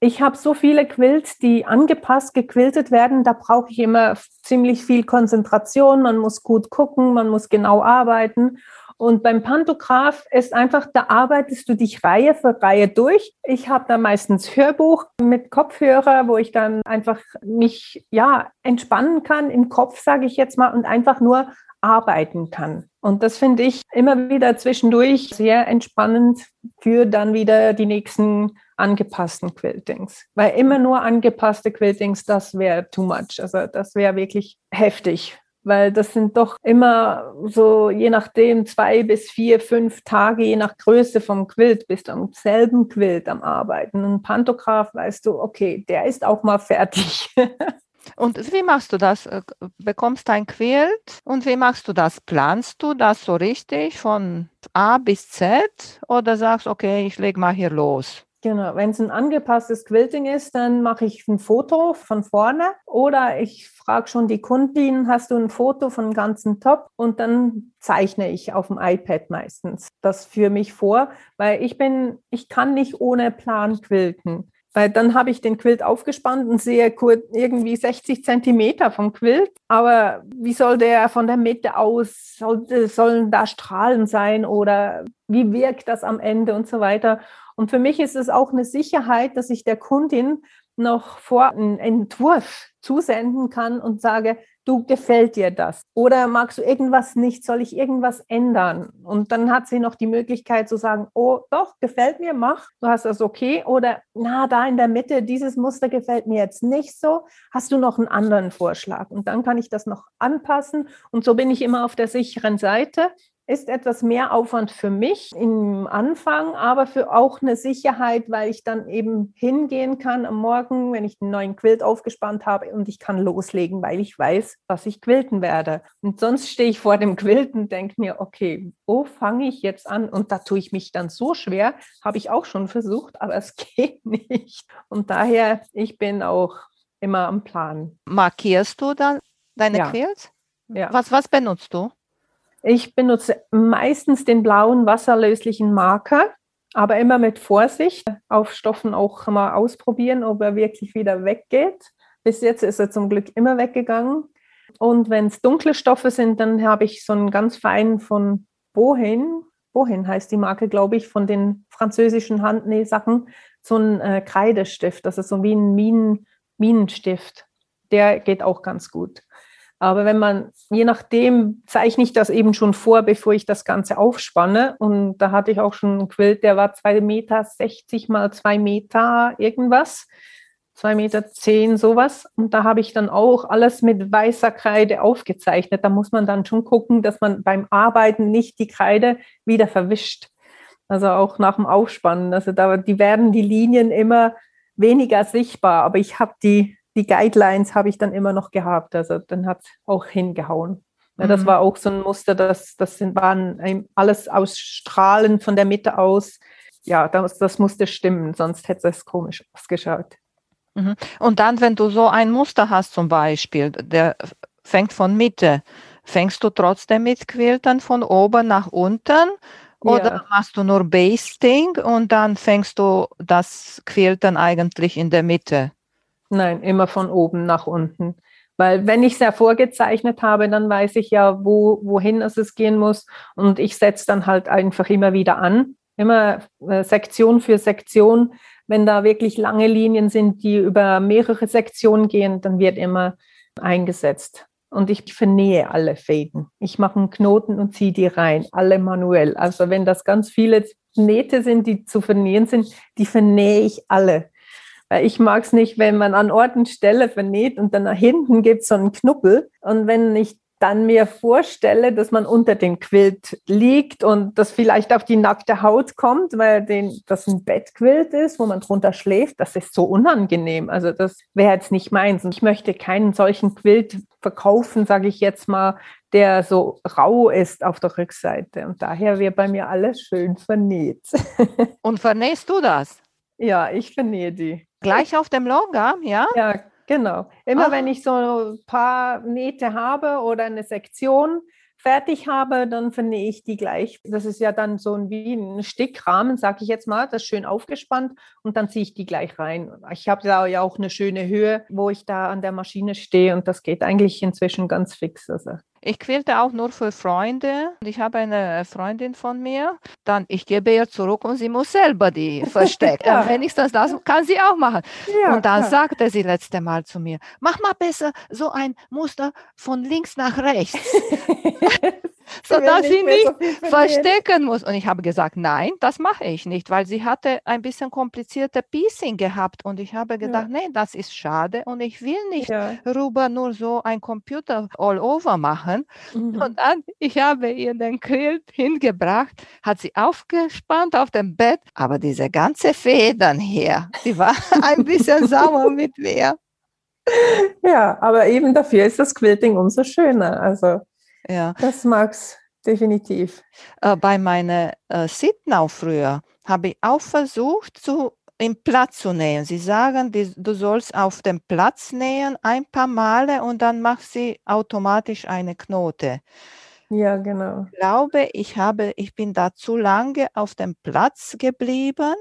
ich habe so viele Quilts, die angepasst gequiltet werden. Da brauche ich immer ziemlich viel Konzentration. Man muss gut gucken, man muss genau arbeiten. Und beim Pantograph ist einfach, da arbeitest du dich Reihe für Reihe durch. Ich habe da meistens Hörbuch mit Kopfhörer, wo ich dann einfach mich ja entspannen kann im Kopf, sage ich jetzt mal, und einfach nur arbeiten kann. Und das finde ich immer wieder zwischendurch sehr entspannend für dann wieder die nächsten angepassten Quiltings. Weil immer nur angepasste Quiltings, das wäre too much. Also das wäre wirklich heftig weil das sind doch immer so, je nachdem, zwei bis vier, fünf Tage, je nach Größe vom Quilt, bist du am selben Quilt am Arbeiten. Ein Pantograph weißt du, okay, der ist auch mal fertig. Und wie machst du das? Äh, bekommst ein Quilt und wie machst du das? Planst du das so richtig von A bis Z oder sagst, okay, ich lege mal hier los? Genau, wenn es ein angepasstes Quilting ist, dann mache ich ein Foto von vorne oder ich frage schon die Kundin, hast du ein Foto von ganzen Top? Und dann zeichne ich auf dem iPad meistens das für mich vor, weil ich bin, ich kann nicht ohne Plan quilten. Weil dann habe ich den Quilt aufgespannt und sehe kurz irgendwie 60 Zentimeter vom Quilt. Aber wie soll der von der Mitte aus, soll, sollen da Strahlen sein oder wie wirkt das am Ende und so weiter? Und für mich ist es auch eine Sicherheit, dass ich der Kundin noch vor einen Entwurf zusenden kann und sage, du gefällt dir das? Oder magst du irgendwas nicht, soll ich irgendwas ändern? Und dann hat sie noch die Möglichkeit zu sagen, oh doch, gefällt mir, mach, du hast das okay. Oder na, da in der Mitte, dieses Muster gefällt mir jetzt nicht so, hast du noch einen anderen Vorschlag? Und dann kann ich das noch anpassen. Und so bin ich immer auf der sicheren Seite ist etwas mehr Aufwand für mich im Anfang, aber für auch eine Sicherheit, weil ich dann eben hingehen kann am Morgen, wenn ich einen neuen Quilt aufgespannt habe und ich kann loslegen, weil ich weiß, was ich quilten werde. Und sonst stehe ich vor dem Quilt und denke mir, okay, wo fange ich jetzt an? Und da tue ich mich dann so schwer, habe ich auch schon versucht, aber es geht nicht. Und daher, ich bin auch immer am Plan. Markierst du dann deine ja. Quilts? Ja. Was, was benutzt du? Ich benutze meistens den blauen wasserlöslichen Marker, aber immer mit Vorsicht. Auf Stoffen auch mal ausprobieren, ob er wirklich wieder weggeht. Bis jetzt ist er zum Glück immer weggegangen. Und wenn es dunkle Stoffe sind, dann habe ich so einen ganz feinen von Bohin. Bohin heißt die Marke, glaube ich, von den französischen Handnähsachen. So ein äh, Kreidestift, das ist so wie ein Minen, Minenstift. Der geht auch ganz gut. Aber wenn man, je nachdem, zeichne ich das eben schon vor, bevor ich das Ganze aufspanne. Und da hatte ich auch schon einen Quilt, der war 2,60 Meter 60 mal 2 Meter irgendwas. 2,10 Meter zehn, sowas. Und da habe ich dann auch alles mit weißer Kreide aufgezeichnet. Da muss man dann schon gucken, dass man beim Arbeiten nicht die Kreide wieder verwischt. Also auch nach dem Aufspannen. Also da, die werden die Linien immer weniger sichtbar, aber ich habe die die Guidelines habe ich dann immer noch gehabt. Also dann hat es auch hingehauen. Ja, das mhm. war auch so ein Muster, das, das waren alles aus Strahlen von der Mitte aus. Ja, das, das musste stimmen, sonst hätte es komisch ausgeschaut. Mhm. Und dann, wenn du so ein Muster hast zum Beispiel, der fängt von Mitte, fängst du trotzdem mit Quiltern von oben nach unten oder ja. machst du nur Basting und dann fängst du das Quiltern eigentlich in der Mitte? Nein, immer von oben nach unten. Weil wenn ich es ja vorgezeichnet habe, dann weiß ich ja, wo, wohin es gehen muss. Und ich setze dann halt einfach immer wieder an. Immer äh, Sektion für Sektion. Wenn da wirklich lange Linien sind, die über mehrere Sektionen gehen, dann wird immer eingesetzt. Und ich vernähe alle Fäden. Ich mache einen Knoten und ziehe die rein, alle manuell. Also wenn das ganz viele Nähte sind, die zu vernähen sind, die vernähe ich alle. Weil ich mag es nicht, wenn man an Orten Stelle vernäht und dann nach hinten gibt es so einen Knubbel. Und wenn ich dann mir vorstelle, dass man unter dem Quilt liegt und das vielleicht auf die nackte Haut kommt, weil den, das ein Bettquilt ist, wo man drunter schläft, das ist so unangenehm. Also das wäre jetzt nicht meins. Und ich möchte keinen solchen Quilt verkaufen, sage ich jetzt mal, der so rau ist auf der Rückseite. Und daher wird bei mir alles schön vernäht. und vernähst du das? Ja, ich vernähe die. Gleich auf dem Longarm, ja? Ja, genau. Immer Ach. wenn ich so ein paar Nähte habe oder eine Sektion fertig habe, dann vernähe ich die gleich. Das ist ja dann so ein, wie ein Stickrahmen, sage ich jetzt mal, das ist schön aufgespannt und dann ziehe ich die gleich rein. Ich habe da ja auch eine schöne Höhe, wo ich da an der Maschine stehe und das geht eigentlich inzwischen ganz fix. Also ich quälte auch nur für Freunde. Ich habe eine Freundin von mir, dann ich gebe ihr zurück und sie muss selber die verstecken. ja. Wenigstens das kann sie auch machen. Ja, und dann klar. sagte sie letzte Mal zu mir, mach mal besser so ein Muster von links nach rechts. sodass sie nicht, so verstecken muss. Und ich habe gesagt, nein, das mache ich nicht, weil sie hatte ein bisschen komplizierte Piecing gehabt und ich habe gedacht, ja. nee, das ist schade und ich will nicht ja. rüber nur so ein Computer all over machen. Mhm. Und dann, ich habe ihr den Quilt hingebracht, hat sie aufgespannt auf dem Bett, aber diese ganze Federn hier, die war ein bisschen sauer mit mir. Ja, aber eben dafür ist das Quilting umso schöner. Also ja. das mag's definitiv. Äh, bei meiner äh, Sitnau früher habe ich auch versucht, zu, im Platz zu nähen. Sie sagen, die, du sollst auf dem Platz nähen ein paar Male und dann machst sie automatisch eine Knote. Ja, genau. Ich glaube, ich habe, ich bin da zu lange auf dem Platz geblieben.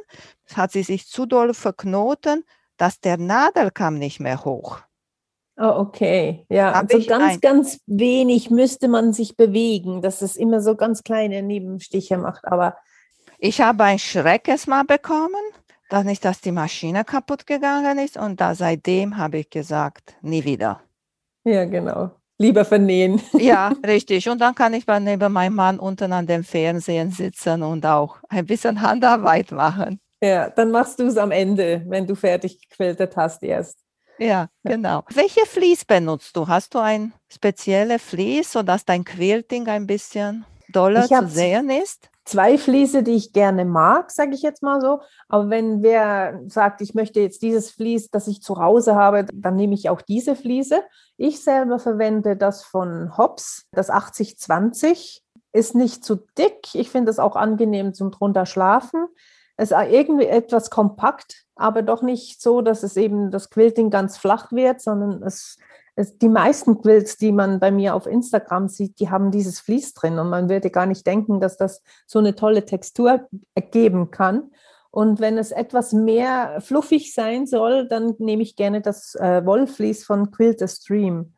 Es hat sie sich zu doll verknoten, dass der Nadel kam nicht mehr hoch. Oh, okay. Ja, Hab also ganz, ein... ganz wenig müsste man sich bewegen, dass es immer so ganz kleine Nebenstiche macht. Aber ich habe ein Schreckes mal bekommen, dass nicht, dass die Maschine kaputt gegangen ist und da seitdem habe ich gesagt, nie wieder. Ja, genau. Lieber vernähen. Ja, richtig. Und dann kann ich bei neben meinem Mann unten an dem Fernsehen sitzen und auch ein bisschen Handarbeit machen. Ja, dann machst du es am Ende, wenn du fertig gequiltet hast erst. Ja, genau. Welche Vlies benutzt du? Hast du ein spezielles Vlies, sodass dein Quilting ein bisschen doller zu sehen ist? Zwei Fliese, die ich gerne mag, sage ich jetzt mal so. Aber wenn wer sagt, ich möchte jetzt dieses Vlies, das ich zu Hause habe, dann nehme ich auch diese Fliese. Ich selber verwende das von Hobbs, das 8020. Ist nicht zu dick. Ich finde es auch angenehm zum drunter schlafen. Es ist irgendwie etwas kompakt, aber doch nicht so, dass es eben das Quilting ganz flach wird, sondern es, es, die meisten Quilts, die man bei mir auf Instagram sieht, die haben dieses Vlies drin und man würde gar nicht denken, dass das so eine tolle Textur ergeben kann. Und wenn es etwas mehr fluffig sein soll, dann nehme ich gerne das äh, Wollvlies von Quilter Stream.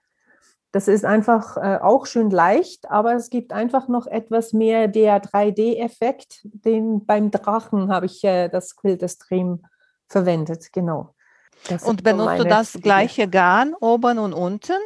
Das ist einfach äh, auch schön leicht, aber es gibt einfach noch etwas mehr der 3D-Effekt. Den beim Drachen habe ich äh, das Quilter Stream verwendet, genau. Das und benutzt du das gleiche Garn oben und unten?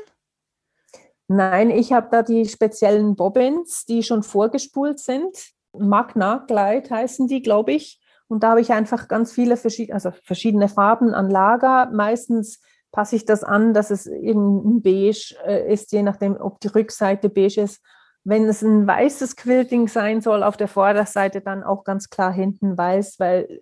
Nein, ich habe da die speziellen Bobbins, die schon vorgespult sind. Magna Glide heißen die, glaube ich. Und da habe ich einfach ganz viele verschiedene, also verschiedene Farben an Lager. Meistens passe ich das an, dass es eben beige äh, ist, je nachdem, ob die Rückseite beige ist. Wenn es ein weißes Quilting sein soll, auf der Vorderseite dann auch ganz klar hinten weiß, weil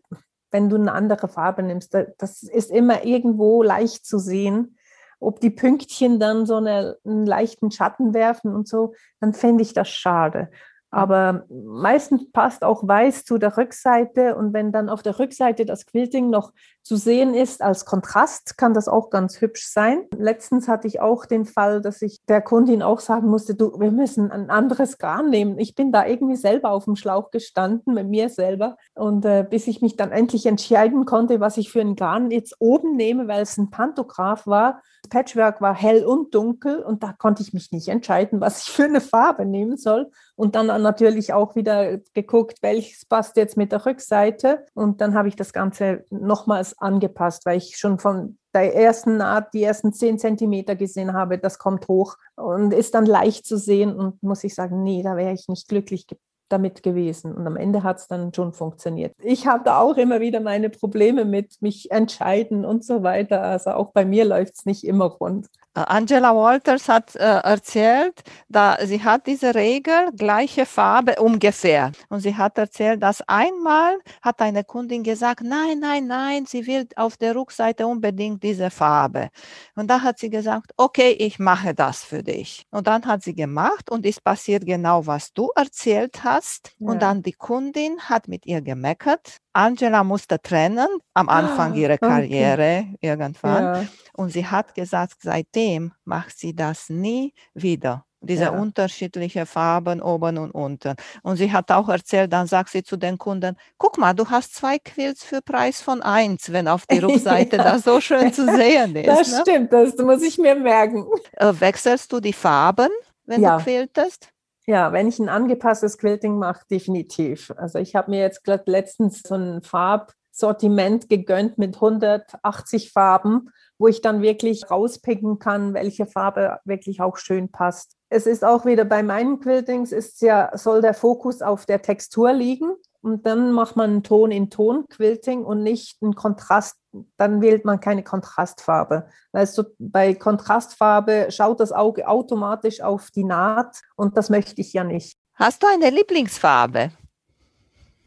wenn du eine andere Farbe nimmst. Das ist immer irgendwo leicht zu sehen. Ob die Pünktchen dann so eine, einen leichten Schatten werfen und so, dann fände ich das schade. Aber meistens passt auch weiß zu der Rückseite und wenn dann auf der Rückseite das Quilting noch zu sehen ist als Kontrast, kann das auch ganz hübsch sein. Letztens hatte ich auch den Fall, dass ich der Kundin auch sagen musste, du, wir müssen ein anderes Garn nehmen. Ich bin da irgendwie selber auf dem Schlauch gestanden mit mir selber und äh, bis ich mich dann endlich entscheiden konnte, was ich für ein Garn jetzt oben nehme, weil es ein Pantograph war. Patchwork war hell und dunkel und da konnte ich mich nicht entscheiden, was ich für eine Farbe nehmen soll. Und dann natürlich auch wieder geguckt, welches passt jetzt mit der Rückseite. Und dann habe ich das Ganze nochmals angepasst, weil ich schon von der ersten Naht die ersten zehn Zentimeter gesehen habe, das kommt hoch und ist dann leicht zu sehen. Und muss ich sagen, nee, da wäre ich nicht glücklich damit gewesen. Und am Ende hat es dann schon funktioniert. Ich habe da auch immer wieder meine Probleme mit mich entscheiden und so weiter. Also auch bei mir läuft es nicht immer rund. Äh, Angela Walters hat äh, erzählt, da sie hat diese Regel gleiche Farbe ungefähr und sie hat erzählt, dass einmal hat eine Kundin gesagt, nein, nein, nein, sie will auf der Rückseite unbedingt diese Farbe und da hat sie gesagt, okay, ich mache das für dich und dann hat sie gemacht und es passiert genau, was du erzählt hast ja. und dann die Kundin hat mit ihr gemeckert Angela musste trennen am Anfang ihrer Karriere okay. irgendwann. Ja. Und sie hat gesagt, seitdem macht sie das nie wieder. Diese ja. unterschiedlichen Farben oben und unten. Und sie hat auch erzählt, dann sagt sie zu den Kunden, guck mal, du hast zwei Quilts für Preis von eins, wenn auf der Rückseite ja. das so schön zu sehen ist. Das ne? stimmt, das muss ich mir merken. Äh, wechselst du die Farben, wenn ja. du quiltest? Ja, wenn ich ein angepasstes Quilting mache, definitiv. Also ich habe mir jetzt letztens so ein Farbsortiment gegönnt mit 180 Farben, wo ich dann wirklich rauspicken kann, welche Farbe wirklich auch schön passt. es ist auch wieder bei meinen Quiltings, ist ja, soll der Fokus auf der Textur liegen. Und dann macht man Ton in Ton Quilting und nicht einen Kontrast. Dann wählt man keine Kontrastfarbe. Weißt du, bei Kontrastfarbe schaut das Auge automatisch auf die Naht und das möchte ich ja nicht. Hast du eine Lieblingsfarbe?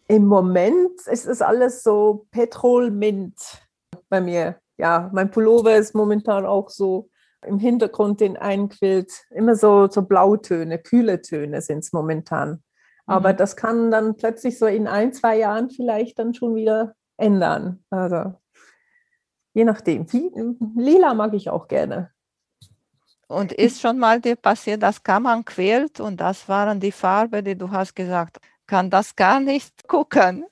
Im Moment ist es alles so Petrol-Mint bei mir. Ja, mein Pullover ist momentan auch so im Hintergrund den einquillt. Immer so, so Blautöne, kühle Töne sind es momentan. Aber mhm. das kann dann plötzlich so in ein, zwei Jahren vielleicht dann schon wieder ändern. Also je nachdem. Lila mag ich auch gerne. Und ist schon mal dir passiert, dass Kammern quält und das waren die Farben, die du hast gesagt, kann das gar nicht gucken.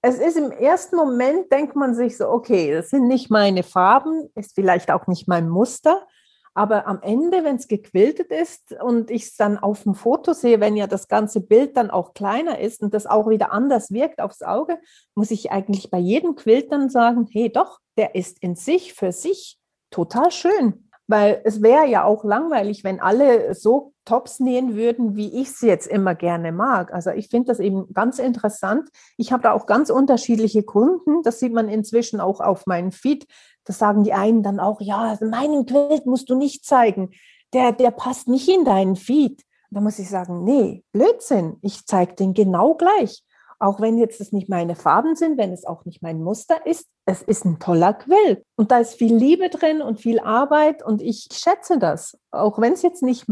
Es ist im ersten Moment, denkt man sich so, okay, das sind nicht meine Farben, ist vielleicht auch nicht mein Muster, aber am Ende, wenn es gequiltet ist und ich es dann auf dem Foto sehe, wenn ja das ganze Bild dann auch kleiner ist und das auch wieder anders wirkt aufs Auge, muss ich eigentlich bei jedem Quilt dann sagen, hey doch, der ist in sich für sich total schön. Weil es wäre ja auch langweilig, wenn alle so Tops nähen würden, wie ich sie jetzt immer gerne mag. Also ich finde das eben ganz interessant. Ich habe da auch ganz unterschiedliche Kunden. Das sieht man inzwischen auch auf meinem Feed. Das sagen die einen dann auch, ja, meinen Quilt musst du nicht zeigen. Der, der passt nicht in deinen Feed. Da muss ich sagen, nee, Blödsinn. Ich zeige den genau gleich auch wenn jetzt es nicht meine Farben sind, wenn es auch nicht mein Muster ist, es ist ein toller Quill. Und da ist viel Liebe drin und viel Arbeit und ich schätze das, auch wenn es jetzt nicht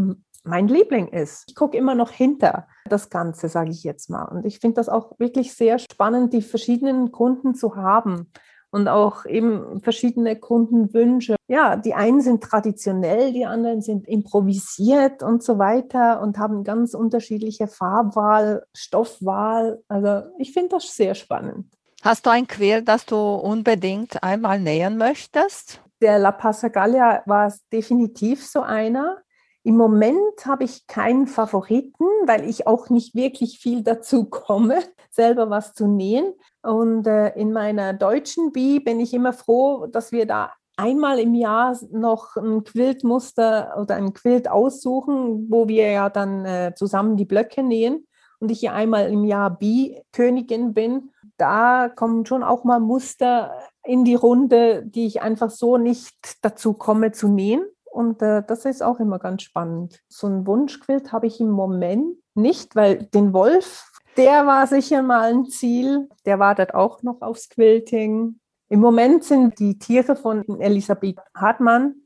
mein Liebling ist. Ich gucke immer noch hinter das Ganze, sage ich jetzt mal. Und ich finde das auch wirklich sehr spannend, die verschiedenen Kunden zu haben und auch eben verschiedene Kundenwünsche. Ja, die einen sind traditionell, die anderen sind improvisiert und so weiter und haben ganz unterschiedliche Farbwahl, Stoffwahl. Also ich finde das sehr spannend. Hast du ein Quer, das du unbedingt einmal nähen möchtest? Der La Passagalia war definitiv so einer. Im Moment habe ich keinen Favoriten, weil ich auch nicht wirklich viel dazu komme, selber was zu nähen. Und äh, in meiner deutschen Bi bin ich immer froh, dass wir da einmal im Jahr noch ein Quiltmuster oder ein Quilt aussuchen, wo wir ja dann äh, zusammen die Blöcke nähen und ich ja einmal im Jahr Bi-Königin bin. Da kommen schon auch mal Muster in die Runde, die ich einfach so nicht dazu komme zu nähen. Und äh, das ist auch immer ganz spannend. So ein Wunschquilt habe ich im Moment nicht, weil den Wolf, der war sicher mal ein Ziel. Der wartet auch noch aufs Quilting. Im Moment sind die Tiere von Elisabeth Hartmann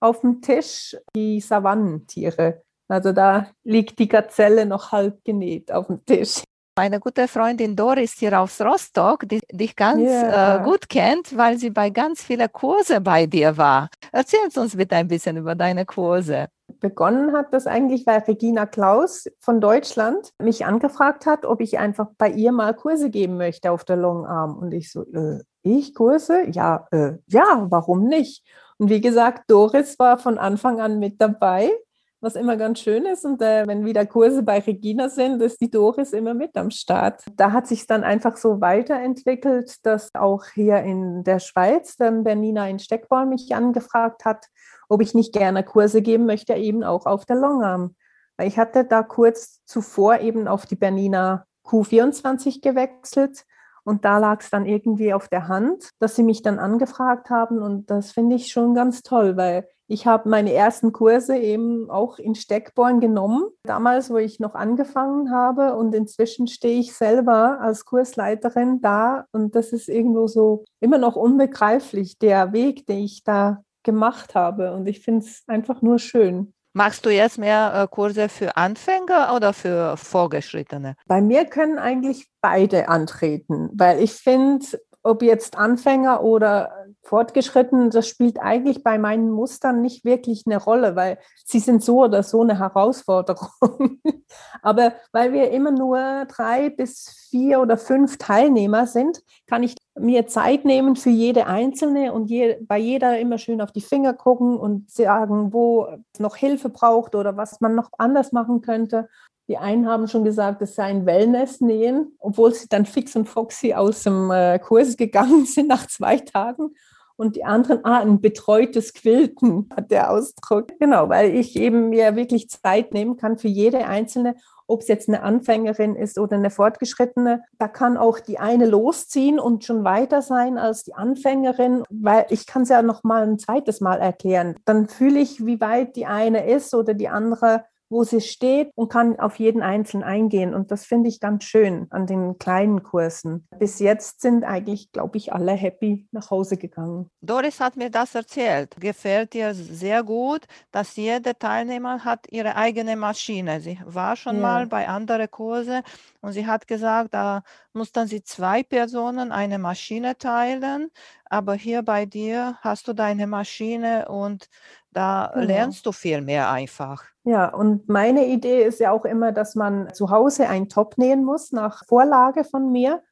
auf dem Tisch, die Savannentiere. Also da liegt die Gazelle noch halb genäht auf dem Tisch. Meine gute Freundin Doris hier aus Rostock, die dich ganz yeah. äh, gut kennt, weil sie bei ganz vielen Kurse bei dir war. Erzähl uns bitte ein bisschen über deine Kurse. Begonnen hat das eigentlich, weil Regina Klaus von Deutschland mich angefragt hat, ob ich einfach bei ihr mal Kurse geben möchte auf der Long Arm. Und ich so, äh, ich Kurse? Ja, äh, ja, warum nicht? Und wie gesagt, Doris war von Anfang an mit dabei was immer ganz schön ist. Und äh, wenn wieder Kurse bei Regina sind, ist die Doris immer mit am Start. Da hat sich dann einfach so weiterentwickelt, dass auch hier in der Schweiz dann Bernina in Steckborn mich angefragt hat, ob ich nicht gerne Kurse geben möchte, eben auch auf der Longarm. Weil ich hatte da kurz zuvor eben auf die Bernina Q24 gewechselt und da lag es dann irgendwie auf der Hand, dass sie mich dann angefragt haben. Und das finde ich schon ganz toll, weil ich habe meine ersten Kurse eben auch in Steckborn genommen, damals, wo ich noch angefangen habe. Und inzwischen stehe ich selber als Kursleiterin da. Und das ist irgendwo so immer noch unbegreiflich, der Weg, den ich da gemacht habe. Und ich finde es einfach nur schön. Machst du jetzt mehr äh, Kurse für Anfänger oder für Vorgeschrittene? Bei mir können eigentlich beide antreten, weil ich finde, ob jetzt Anfänger oder Fortgeschritten, das spielt eigentlich bei meinen Mustern nicht wirklich eine Rolle, weil sie sind so oder so eine Herausforderung. Aber weil wir immer nur drei bis vier oder fünf Teilnehmer sind, kann ich mir Zeit nehmen für jede einzelne und je, bei jeder immer schön auf die Finger gucken und sagen, wo noch Hilfe braucht oder was man noch anders machen könnte. Die einen haben schon gesagt, es sei ein Wellness-Nähen, obwohl sie dann fix und foxy aus dem äh, Kurs gegangen sind nach zwei Tagen. Und die anderen, ah, ein betreutes Quilten, hat der Ausdruck. Genau, weil ich eben mir wirklich Zeit nehmen kann für jede einzelne ob es jetzt eine Anfängerin ist oder eine fortgeschrittene, da kann auch die eine losziehen und schon weiter sein als die Anfängerin, weil ich kann es ja noch mal ein zweites Mal erklären. Dann fühle ich, wie weit die eine ist oder die andere wo sie steht und kann auf jeden Einzelnen eingehen. Und das finde ich ganz schön an den kleinen Kursen. Bis jetzt sind eigentlich, glaube ich, alle happy nach Hause gegangen. Doris hat mir das erzählt. Gefällt ihr sehr gut, dass jeder Teilnehmer hat ihre eigene Maschine. Sie war schon ja. mal bei anderen Kursen und sie hat gesagt, da mussten sie zwei Personen eine Maschine teilen. Aber hier bei dir hast du deine Maschine und da genau. lernst du viel mehr einfach. Ja, und meine Idee ist ja auch immer, dass man zu Hause einen Top nähen muss nach Vorlage von mir.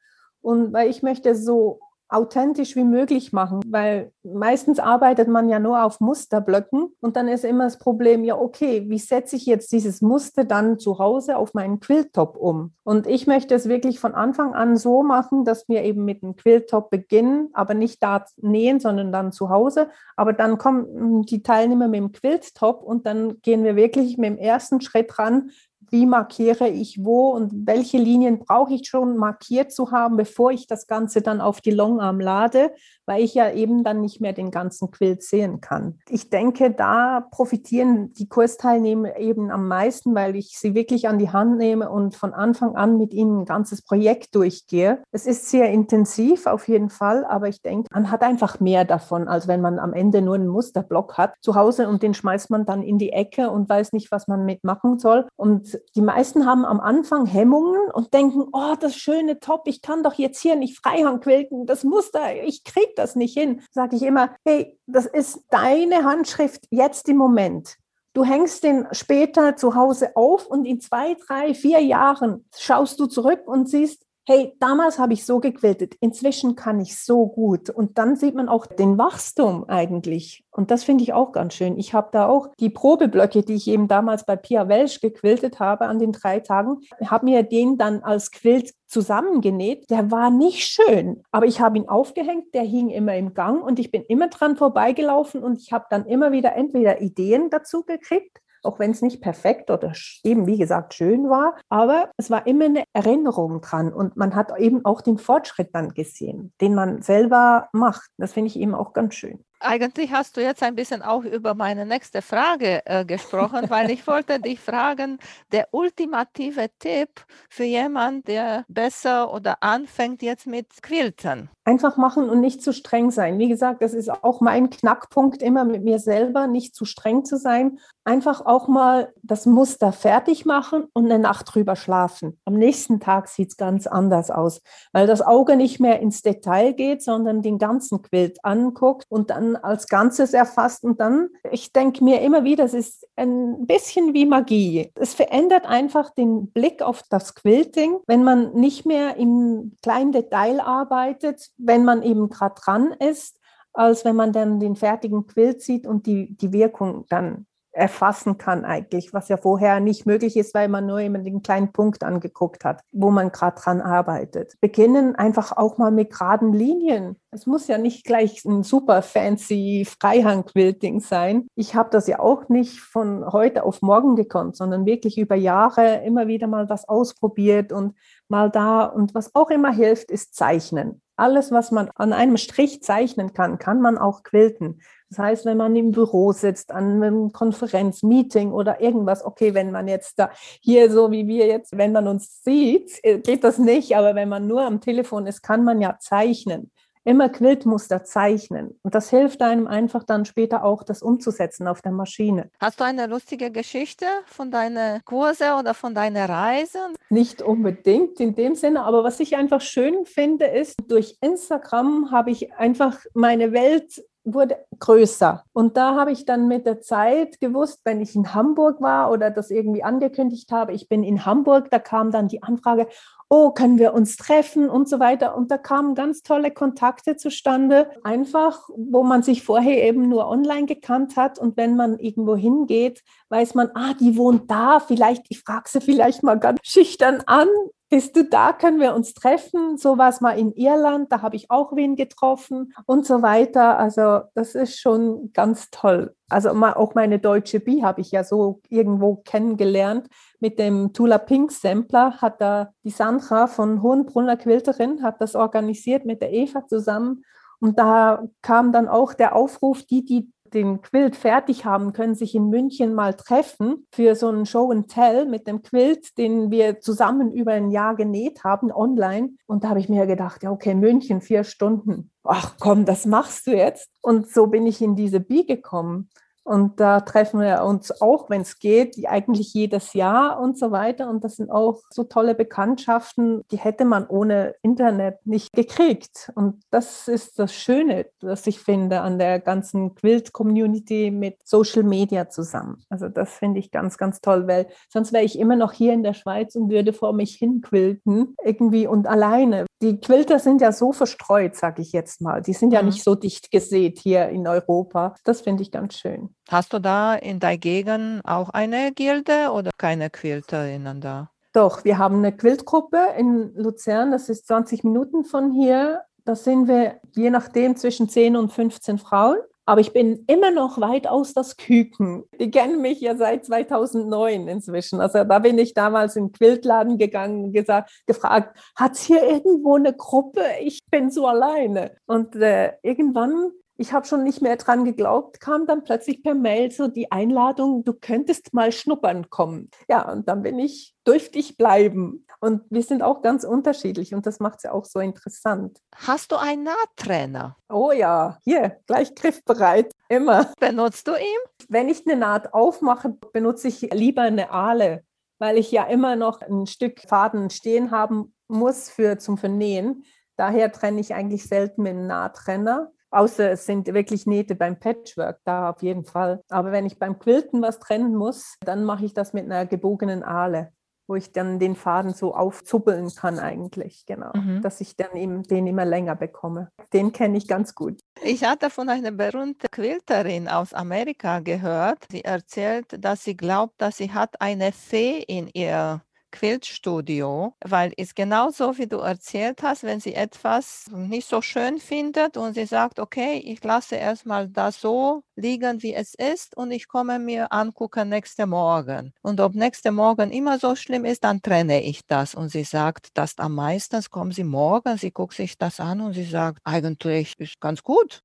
Und weil ich möchte so authentisch wie möglich machen, weil meistens arbeitet man ja nur auf Musterblöcken und dann ist immer das Problem, ja, okay, wie setze ich jetzt dieses Muster dann zu Hause auf meinen Quilltop um? Und ich möchte es wirklich von Anfang an so machen, dass wir eben mit dem Quilltop beginnen, aber nicht da nähen, sondern dann zu Hause. Aber dann kommen die Teilnehmer mit dem Quilttop und dann gehen wir wirklich mit dem ersten Schritt ran, wie markiere ich wo und welche Linien brauche ich schon markiert zu haben, bevor ich das Ganze dann auf die Longarm lade, weil ich ja eben dann nicht mehr den ganzen Quilt sehen kann. Ich denke, da profitieren die Kursteilnehmer eben am meisten, weil ich sie wirklich an die Hand nehme und von Anfang an mit ihnen ein ganzes Projekt durchgehe. Es ist sehr intensiv auf jeden Fall, aber ich denke, man hat einfach mehr davon, als wenn man am Ende nur einen Musterblock hat zu Hause und den schmeißt man dann in die Ecke und weiß nicht, was man mitmachen soll. Und die meisten haben am Anfang Hemmungen und denken, oh, das schöne Top, ich kann doch jetzt hier nicht Freihand quilten, das Muster, ich kriege das nicht hin. Sage ich immer, hey, das ist deine Handschrift jetzt im Moment. Du hängst den später zu Hause auf und in zwei, drei, vier Jahren schaust du zurück und siehst, hey, damals habe ich so gequiltet, inzwischen kann ich so gut. Und dann sieht man auch den Wachstum eigentlich. Und das finde ich auch ganz schön. Ich habe da auch die Probeblöcke, die ich eben damals bei Pia Welsch gequiltet habe an den drei Tagen, habe mir den dann als Quilt zusammengenäht. Der war nicht schön, aber ich habe ihn aufgehängt, der hing immer im Gang und ich bin immer dran vorbeigelaufen und ich habe dann immer wieder entweder Ideen dazu gekriegt auch wenn es nicht perfekt oder eben, wie gesagt, schön war. Aber es war immer eine Erinnerung dran und man hat eben auch den Fortschritt dann gesehen, den man selber macht. Das finde ich eben auch ganz schön. Eigentlich hast du jetzt ein bisschen auch über meine nächste Frage äh, gesprochen, weil ich wollte dich fragen, der ultimative Tipp für jemanden, der besser oder anfängt jetzt mit Quilten. Einfach machen und nicht zu streng sein. Wie gesagt, das ist auch mein Knackpunkt immer mit mir selber, nicht zu streng zu sein. Einfach auch mal das Muster fertig machen und eine Nacht drüber schlafen. Am nächsten Tag sieht es ganz anders aus, weil das Auge nicht mehr ins Detail geht, sondern den ganzen Quilt anguckt und dann als Ganzes erfasst. Und dann, ich denke mir immer wieder, es ist ein bisschen wie Magie. Es verändert einfach den Blick auf das Quilting, wenn man nicht mehr im kleinen Detail arbeitet, wenn man eben gerade dran ist, als wenn man dann den fertigen Quilt sieht und die, die Wirkung dann erfassen kann eigentlich, was ja vorher nicht möglich ist, weil man nur immer den kleinen Punkt angeguckt hat, wo man gerade dran arbeitet. Beginnen einfach auch mal mit geraden Linien. Es muss ja nicht gleich ein super fancy Freihand-Quilting sein. Ich habe das ja auch nicht von heute auf morgen gekonnt, sondern wirklich über Jahre immer wieder mal was ausprobiert und mal da. Und was auch immer hilft, ist Zeichnen. Alles, was man an einem Strich zeichnen kann, kann man auch quilten. Das heißt, wenn man im Büro sitzt, an einem Konferenzmeeting oder irgendwas, okay, wenn man jetzt da hier so wie wir jetzt, wenn man uns sieht, äh, geht das nicht, aber wenn man nur am Telefon ist, kann man ja zeichnen. Immer Quiltmuster zeichnen. Und das hilft einem einfach dann später auch, das umzusetzen auf der Maschine. Hast du eine lustige Geschichte von deinen Kurse oder von deiner Reise? Nicht unbedingt in dem Sinne, aber was ich einfach schön finde, ist, durch Instagram habe ich einfach meine Welt wurde größer. Und da habe ich dann mit der Zeit gewusst, wenn ich in Hamburg war oder das irgendwie angekündigt habe, ich bin in Hamburg, da kam dann die Anfrage, oh, können wir uns treffen und so weiter. Und da kamen ganz tolle Kontakte zustande, einfach, wo man sich vorher eben nur online gekannt hat. Und wenn man irgendwo hingeht, weiß man, ah, die wohnt da, vielleicht, ich frage sie vielleicht mal ganz schüchtern an bist du da, können wir uns treffen. So war es mal in Irland, da habe ich auch wen getroffen und so weiter. Also das ist schon ganz toll. Also auch meine deutsche Bi habe ich ja so irgendwo kennengelernt. Mit dem Tula Pink Sampler hat da die Sandra von Hohenbrunner Quilterin, hat das organisiert mit der Eva zusammen. Und da kam dann auch der Aufruf, die, die den Quilt fertig haben, können sich in München mal treffen für so einen Show and Tell mit dem Quilt, den wir zusammen über ein Jahr genäht haben, online. Und da habe ich mir gedacht, ja, okay, München, vier Stunden. Ach komm, das machst du jetzt. Und so bin ich in diese Bi gekommen. Und da treffen wir uns auch, wenn es geht, eigentlich jedes Jahr und so weiter. Und das sind auch so tolle Bekanntschaften, die hätte man ohne Internet nicht gekriegt. Und das ist das Schöne, was ich finde an der ganzen Quilt-Community mit Social Media zusammen. Also das finde ich ganz, ganz toll, weil sonst wäre ich immer noch hier in der Schweiz und würde vor mich hin quilten, irgendwie und alleine. Die Quilter sind ja so verstreut, sage ich jetzt mal. Die sind ja mhm. nicht so dicht gesät hier in Europa. Das finde ich ganz schön. Hast du da in deiner Gegend auch eine Gilde oder keine Quilterinnen da? Doch, wir haben eine Quiltgruppe in Luzern, das ist 20 Minuten von hier. Da sind wir je nachdem zwischen 10 und 15 Frauen. Aber ich bin immer noch weit aus das Küken. Die kennen mich ja seit 2009 inzwischen. Also da bin ich damals in den Quiltladen gegangen gesagt, gefragt, hat es hier irgendwo eine Gruppe? Ich bin so alleine. Und äh, irgendwann ich habe schon nicht mehr dran geglaubt, kam dann plötzlich per Mail so die Einladung, du könntest mal schnuppern kommen. Ja, und dann bin ich, durfte ich bleiben. Und wir sind auch ganz unterschiedlich und das macht es ja auch so interessant. Hast du einen Nahttrainer? Oh ja, hier, gleich griffbereit, immer. Benutzt du ihn? Wenn ich eine Naht aufmache, benutze ich lieber eine Aale, weil ich ja immer noch ein Stück Faden stehen haben muss für zum Vernähen. Daher trenne ich eigentlich selten mit einem Nahtrenner. Außer es sind wirklich Nähte beim Patchwork, da auf jeden Fall. Aber wenn ich beim Quilten was trennen muss, dann mache ich das mit einer gebogenen Ahle, wo ich dann den Faden so aufzuppeln kann eigentlich, genau. Mhm. Dass ich dann eben den immer länger bekomme. Den kenne ich ganz gut. Ich hatte von einer berühmten Quilterin aus Amerika gehört. Sie erzählt, dass sie glaubt, dass sie hat eine Fee in ihr Quiltstudio, weil es genauso wie du erzählt hast, wenn sie etwas nicht so schön findet und sie sagt, okay, ich lasse erstmal das so liegen, wie es ist und ich komme mir angucken nächste Morgen. Und ob nächste Morgen immer so schlimm ist, dann trenne ich das. Und sie sagt, dass am meisten kommen sie morgen, sie guckt sich das an und sie sagt, eigentlich ist ganz gut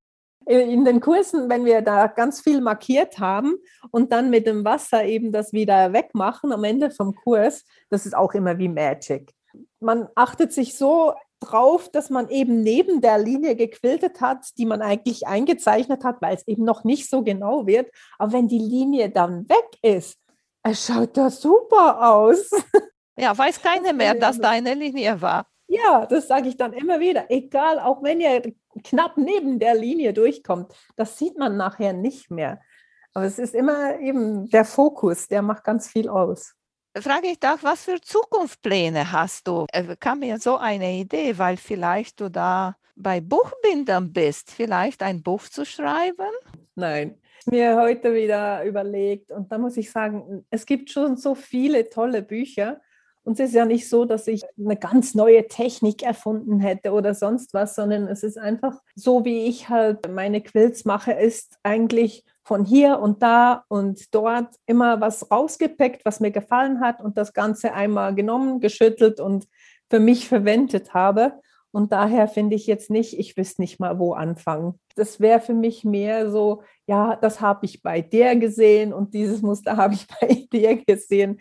in den Kursen, wenn wir da ganz viel markiert haben und dann mit dem Wasser eben das wieder wegmachen am Ende vom Kurs, das ist auch immer wie Magic. Man achtet sich so drauf, dass man eben neben der Linie gequiltet hat, die man eigentlich eingezeichnet hat, weil es eben noch nicht so genau wird. Aber wenn die Linie dann weg ist, es schaut das super aus. Ja, weiß keiner mehr, dass deine Linie war. Ja, das sage ich dann immer wieder. Egal, auch wenn ihr knapp neben der Linie durchkommt. Das sieht man nachher nicht mehr. Aber es ist immer eben der Fokus, der macht ganz viel aus. Frage ich doch, was für Zukunftspläne hast du? Äh, kam mir so eine Idee, weil vielleicht du da bei Buchbindern bist, vielleicht ein Buch zu schreiben? Nein, mir heute wieder überlegt und da muss ich sagen, es gibt schon so viele tolle Bücher und es ist ja nicht so, dass ich eine ganz neue Technik erfunden hätte oder sonst was, sondern es ist einfach so, wie ich halt meine Quills mache, ist eigentlich von hier und da und dort immer was rausgepackt, was mir gefallen hat und das Ganze einmal genommen, geschüttelt und für mich verwendet habe. Und daher finde ich jetzt nicht, ich wüsste nicht mal, wo anfangen. Das wäre für mich mehr so, ja, das habe ich bei der gesehen und dieses Muster habe ich bei dir gesehen.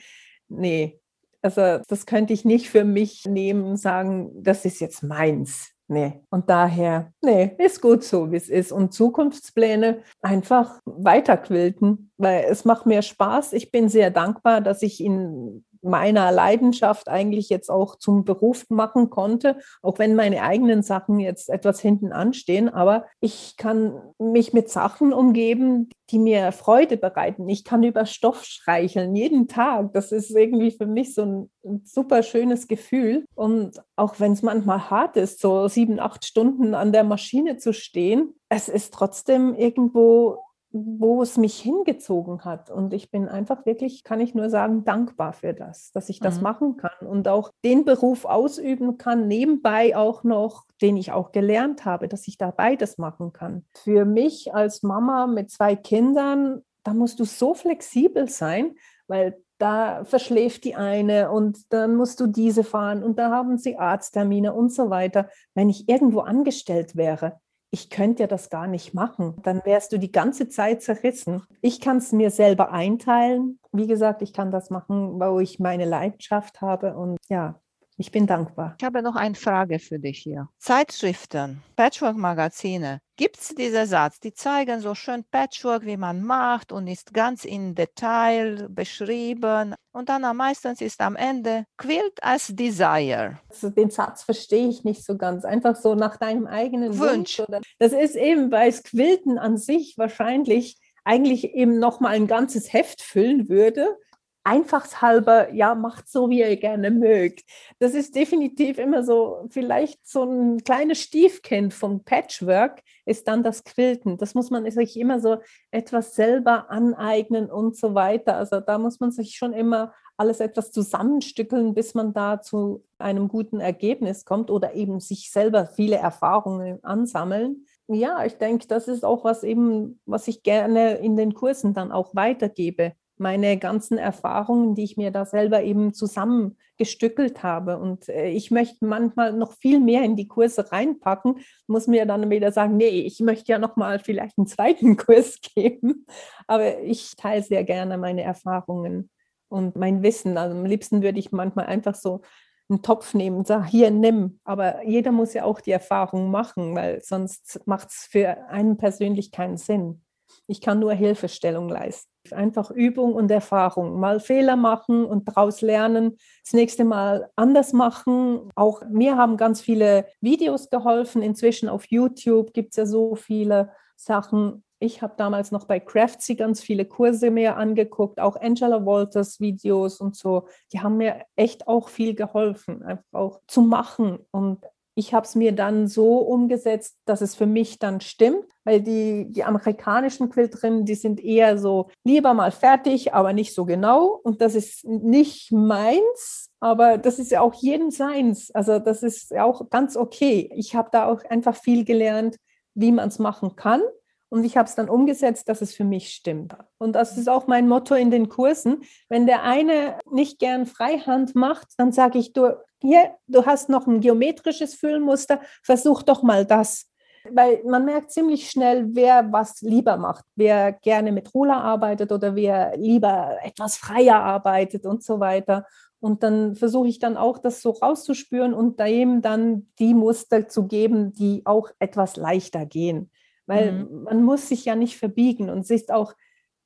Nee, also das könnte ich nicht für mich nehmen und sagen, das ist jetzt meins. Nee. Und daher, nee, ist gut so, wie es ist. Und Zukunftspläne einfach weiterquilten, weil es macht mir Spaß. Ich bin sehr dankbar, dass ich in meiner Leidenschaft eigentlich jetzt auch zum Beruf machen konnte, auch wenn meine eigenen Sachen jetzt etwas hinten anstehen. Aber ich kann mich mit Sachen umgeben, die mir Freude bereiten. Ich kann über Stoff streicheln, jeden Tag. Das ist irgendwie für mich so ein, ein super schönes Gefühl. Und auch wenn es manchmal hart ist, so sieben, acht Stunden an der Maschine zu stehen, es ist trotzdem irgendwo wo es mich hingezogen hat. Und ich bin einfach wirklich, kann ich nur sagen, dankbar für das, dass ich das mhm. machen kann und auch den Beruf ausüben kann, nebenbei auch noch, den ich auch gelernt habe, dass ich da beides machen kann. Für mich als Mama mit zwei Kindern, da musst du so flexibel sein, weil da verschläft die eine und dann musst du diese fahren und da haben sie Arzttermine und so weiter. Wenn ich irgendwo angestellt wäre, ich könnte ja das gar nicht machen. Dann wärst du die ganze Zeit zerrissen. Ich kann es mir selber einteilen. Wie gesagt, ich kann das machen, wo ich meine Leidenschaft habe. Und ja, ich bin dankbar. Ich habe noch eine Frage für dich hier. Zeitschriften, Patchwork-Magazine. Gibt es diesen Satz? Die zeigen so schön Patchwork, wie man macht und ist ganz in Detail beschrieben. Und dann meistens ist am Ende Quilt as Desire. Also den Satz verstehe ich nicht so ganz. Einfach so nach deinem eigenen Wunsch. Wunsch das ist eben bei Quilten an sich wahrscheinlich eigentlich eben nochmal ein ganzes Heft füllen würde einfachshalber, ja, macht so, wie ihr gerne mögt. Das ist definitiv immer so, vielleicht so ein kleines Stiefkind vom Patchwork ist dann das Quilten. Das muss man sich immer so etwas selber aneignen und so weiter. Also da muss man sich schon immer alles etwas zusammenstückeln, bis man da zu einem guten Ergebnis kommt oder eben sich selber viele Erfahrungen ansammeln. Ja, ich denke, das ist auch was eben, was ich gerne in den Kursen dann auch weitergebe meine ganzen Erfahrungen, die ich mir da selber eben zusammengestückelt habe. Und äh, ich möchte manchmal noch viel mehr in die Kurse reinpacken, muss mir dann wieder sagen, nee, ich möchte ja noch mal vielleicht einen zweiten Kurs geben. Aber ich teile sehr gerne meine Erfahrungen und mein Wissen. Also am liebsten würde ich manchmal einfach so einen Topf nehmen und sagen, hier nimm. Aber jeder muss ja auch die Erfahrung machen, weil sonst macht es für einen persönlich keinen Sinn. Ich kann nur Hilfestellung leisten. Einfach Übung und Erfahrung. Mal Fehler machen und daraus lernen, das nächste Mal anders machen. Auch mir haben ganz viele Videos geholfen. Inzwischen auf YouTube gibt es ja so viele Sachen. Ich habe damals noch bei Craftsy ganz viele Kurse mehr angeguckt, auch Angela Walters Videos und so. Die haben mir echt auch viel geholfen, einfach auch zu machen und ich habe es mir dann so umgesetzt, dass es für mich dann stimmt, weil die, die amerikanischen Quilterinnen, die sind eher so lieber mal fertig, aber nicht so genau. Und das ist nicht meins, aber das ist ja auch jedem seins. Also das ist auch ganz okay. Ich habe da auch einfach viel gelernt, wie man es machen kann. Und ich habe es dann umgesetzt, dass es für mich stimmt. Und das ist auch mein Motto in den Kursen. Wenn der eine nicht gern Freihand macht, dann sage ich, du, hier, du hast noch ein geometrisches Füllmuster, versuch doch mal das. Weil man merkt ziemlich schnell, wer was lieber macht, wer gerne mit Roller arbeitet oder wer lieber etwas freier arbeitet und so weiter. Und dann versuche ich dann auch, das so rauszuspüren und dem dann die Muster zu geben, die auch etwas leichter gehen. Weil mhm. man muss sich ja nicht verbiegen und es ist auch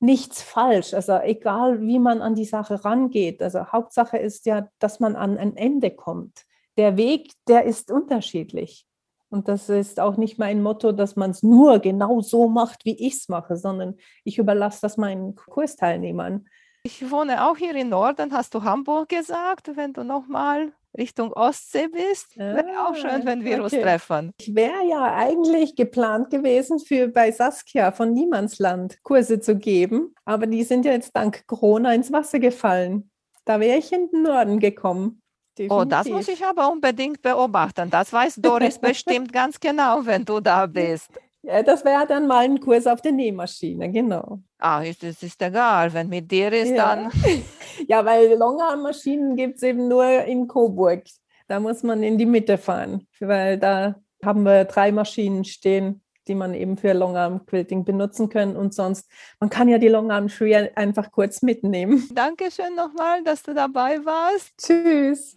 nichts falsch. Also egal, wie man an die Sache rangeht. Also Hauptsache ist ja, dass man an ein Ende kommt. Der Weg, der ist unterschiedlich. Und das ist auch nicht mein Motto, dass man es nur genau so macht, wie ich es mache, sondern ich überlasse das meinen Kursteilnehmern. Ich wohne auch hier im Norden, hast du Hamburg gesagt, wenn du nochmal Richtung Ostsee bist. Wäre ah, auch schön, wenn wir okay. uns treffen. Ich wäre ja eigentlich geplant gewesen, für bei Saskia von Niemandsland Kurse zu geben, aber die sind ja jetzt dank Corona ins Wasser gefallen. Da wäre ich in den Norden gekommen. Definitiv. Oh, das muss ich aber unbedingt beobachten. Das weiß Doris bestimmt ganz genau, wenn du da bist. Ja, das wäre dann mal ein Kurs auf der Nähmaschine, genau. Ah, das ist egal, wenn mit dir ist, ja. dann. ja, weil Longarm-Maschinen gibt es eben nur in Coburg. Da muss man in die Mitte fahren, weil da haben wir drei Maschinen stehen, die man eben für Longarm-Quilting benutzen können. Und sonst, man kann ja die Longarm-Schuhe einfach kurz mitnehmen. Dankeschön nochmal, dass du dabei warst. Tschüss.